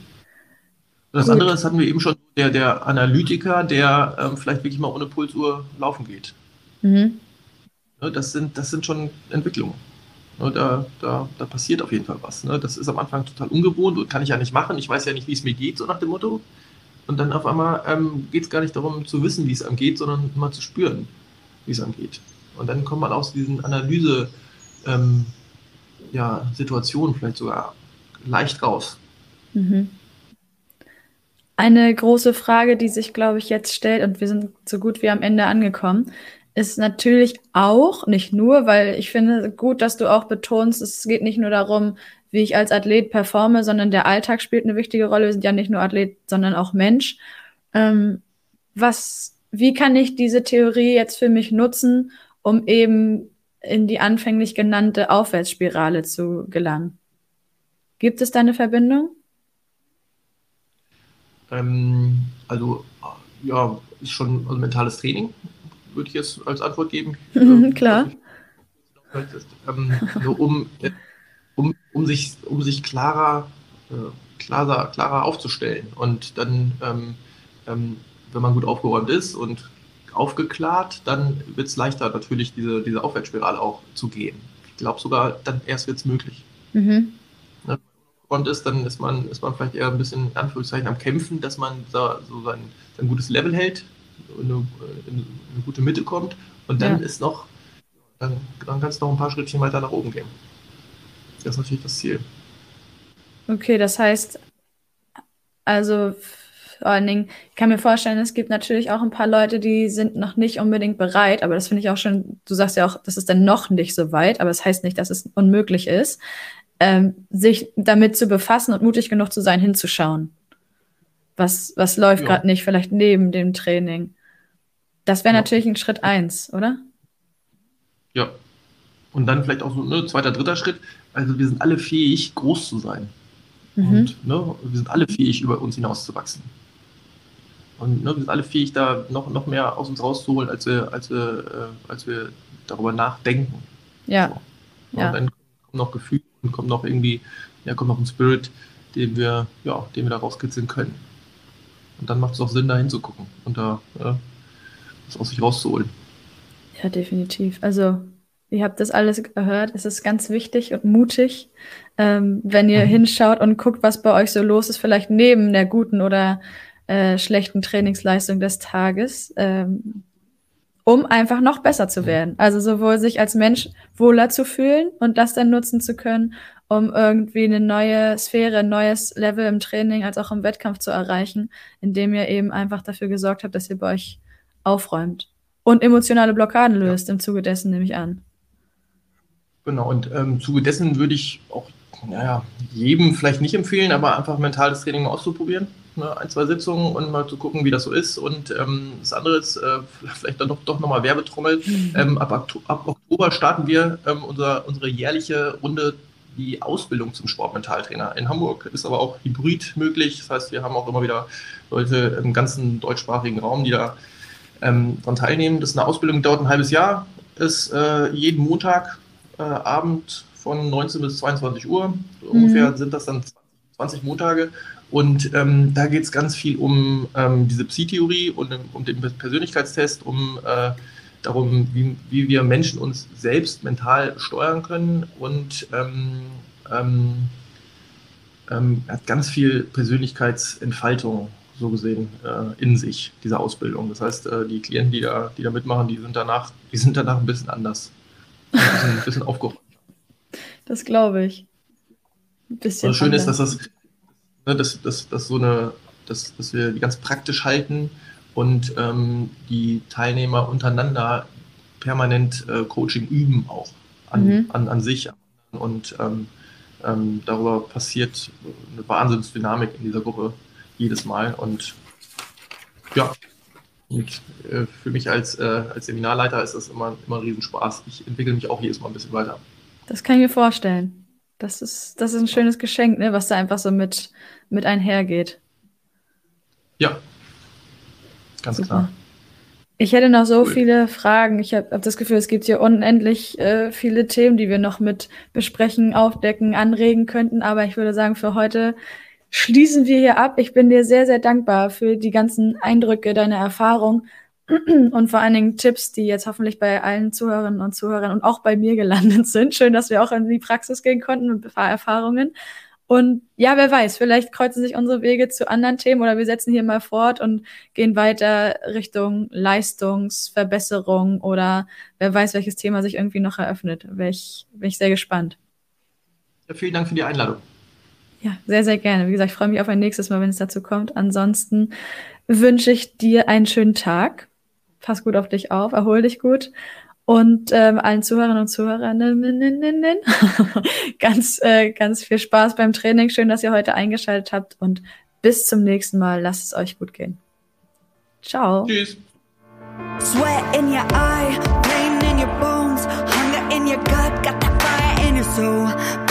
Das Gut. andere, das hatten wir eben schon, der, der Analytiker, der ähm, vielleicht wirklich mal ohne Pulsuhr laufen geht. Mhm. Ja, das, sind, das sind schon Entwicklungen. Ja, da, da, da passiert auf jeden Fall was. Ne? Das ist am Anfang total ungewohnt und kann ich ja nicht machen. Ich weiß ja nicht, wie es mir geht, so nach dem Motto. Und dann auf einmal ähm, geht es gar nicht darum zu wissen, wie es einem geht, sondern mal zu spüren, wie es einem geht. Und dann kommt man aus diesen Analyse, ähm, ja, vielleicht sogar leicht raus. Mhm. Eine große Frage, die sich, glaube ich, jetzt stellt, und wir sind so gut wie am Ende angekommen, ist natürlich auch, nicht nur, weil ich finde gut, dass du auch betonst, es geht nicht nur darum, wie ich als Athlet performe, sondern der Alltag spielt eine wichtige Rolle. Wir sind ja nicht nur Athlet, sondern auch Mensch. Ähm, was, wie kann ich diese Theorie jetzt für mich nutzen, um eben in die anfänglich genannte Aufwärtsspirale zu gelangen? Gibt es da eine Verbindung? Ähm, also, ja, ist schon also mentales Training, würde ich jetzt als Antwort geben. <laughs> Klar. Ähm, nur um, um, um, sich, um sich klarer, äh, klarer, klarer aufzustellen. Und dann, ähm, ähm, wenn man gut aufgeräumt ist und aufgeklärt, dann wird es leichter, natürlich diese, diese Aufwärtsspirale auch zu gehen. Ich glaube sogar, dann erst wird es möglich. Mhm. Ne? Und ist, dann ist man, ist man vielleicht eher ein bisschen in Anführungszeichen am Kämpfen, dass man so, sein, sein gutes Level hält, eine, in eine gute Mitte kommt und dann ja. ist noch, dann, dann kannst du noch ein paar Schrittchen weiter nach oben gehen. Das ist natürlich das Ziel. Okay, das heißt, also vor allen Dingen, ich kann mir vorstellen, es gibt natürlich auch ein paar Leute, die sind noch nicht unbedingt bereit, aber das finde ich auch schon, du sagst ja auch, das ist dann noch nicht so weit, aber es das heißt nicht, dass es unmöglich ist, ähm, sich damit zu befassen und mutig genug zu sein, hinzuschauen. Was, was läuft ja. gerade nicht, vielleicht neben dem Training. Das wäre ja. natürlich ein Schritt eins, oder? Ja. Und dann vielleicht auch so ein ne, zweiter, dritter Schritt. Also wir sind alle fähig, groß zu sein. Mhm. Und ne, wir sind alle fähig, über uns hinaus zu wachsen. Und ne, wir sind alle fähig, da noch, noch mehr aus uns rauszuholen, als wir, als wir, äh, als wir darüber nachdenken. Ja. So. ja. Und dann kommt noch Gefühl und kommt noch irgendwie, ja, kommt noch ein Spirit, den wir, ja, den wir da rauskitzeln können. Und dann macht es auch Sinn, da hinzugucken und da ja, das aus sich rauszuholen. Ja, definitiv. Also, ihr habt das alles gehört. Es ist ganz wichtig und mutig, ähm, wenn ihr mhm. hinschaut und guckt, was bei euch so los ist, vielleicht neben der guten oder äh, schlechten Trainingsleistung des Tages, ähm, um einfach noch besser zu werden. Also sowohl sich als Mensch wohler zu fühlen und das dann nutzen zu können, um irgendwie eine neue Sphäre, ein neues Level im Training als auch im Wettkampf zu erreichen, indem ihr eben einfach dafür gesorgt habt, dass ihr bei euch aufräumt und emotionale Blockaden löst, ja. im Zuge dessen nehme ich an. Genau, und ähm, im Zuge dessen würde ich auch naja, jedem vielleicht nicht empfehlen, aber einfach mentales Training mal auszuprobieren. Ne, ein, zwei Sitzungen und mal zu gucken, wie das so ist. Und ähm, das andere ist, äh, vielleicht dann doch, doch nochmal Werbetrommel. Mhm. Ähm, ab, ab, Oktober starten wir ähm, unser, unsere jährliche Runde, die Ausbildung zum Sportmentaltrainer in Hamburg. Ist aber auch hybrid möglich. Das heißt, wir haben auch immer wieder Leute im ganzen deutschsprachigen Raum, die da ähm, daran teilnehmen. Das ist eine Ausbildung, die dauert ein halbes Jahr, ist äh, jeden Montag äh, Abend von 19 bis 22 Uhr. So mhm. Ungefähr sind das dann 20 Montage. Und ähm, da geht es ganz viel um ähm, diese Psi-Theorie und um den Persönlichkeitstest, um äh, darum, wie, wie wir Menschen uns selbst mental steuern können und ähm, ähm, ähm hat ganz viel Persönlichkeitsentfaltung so gesehen äh, in sich, diese Ausbildung. Das heißt, äh, die Klienten, die da, die da mitmachen, die sind danach, die sind danach ein bisschen anders. Ein bisschen, <laughs> ein bisschen aufgeräumt. Das glaube ich. Ein bisschen. Das Schöne ist, dass das, ne, dass, dass, dass so eine, dass, dass wir die ganz praktisch halten und ähm, die Teilnehmer untereinander permanent äh, Coaching üben auch an, mhm. an, an sich. Und ähm, ähm, darüber passiert eine Wahnsinnsdynamik in dieser Gruppe jedes Mal. Und ja, und, äh, für mich als, äh, als Seminarleiter ist das immer, immer ein Riesenspaß. Ich entwickle mich auch jedes Mal ein bisschen weiter. Das kann ich mir vorstellen. Das ist, das ist ein schönes Geschenk, ne, was da einfach so mit, mit einhergeht. Ja, ganz Super. klar. Ich hätte noch so cool. viele Fragen. Ich habe hab das Gefühl, es gibt hier unendlich äh, viele Themen, die wir noch mit besprechen, aufdecken, anregen könnten. Aber ich würde sagen, für heute schließen wir hier ab. Ich bin dir sehr, sehr dankbar für die ganzen Eindrücke, deine Erfahrung <clears throat> und vor allen Dingen Tipps, die jetzt hoffentlich bei allen Zuhörerinnen und Zuhörern und auch bei mir gelandet sind. Schön, dass wir auch in die Praxis gehen konnten mit ein paar Erfahrungen. Und ja, wer weiß, vielleicht kreuzen sich unsere Wege zu anderen Themen oder wir setzen hier mal fort und gehen weiter Richtung Leistungsverbesserung oder wer weiß, welches Thema sich irgendwie noch eröffnet. Bin ich, bin ich sehr gespannt. Ja, vielen Dank für die Einladung. Ja, sehr, sehr gerne. Wie gesagt, ich freue mich auf ein nächstes Mal, wenn es dazu kommt. Ansonsten wünsche ich dir einen schönen Tag. Pass gut auf dich auf, erhol dich gut und ähm, allen Zuhörerinnen und Zuhörern <laughs> ganz, äh, ganz viel Spaß beim Training. Schön, dass ihr heute eingeschaltet habt und bis zum nächsten Mal. Lasst es euch gut gehen. Ciao. Tschüss. Sweat in your eye, pain in your bones, hunger in your gut, got that fire in your soul.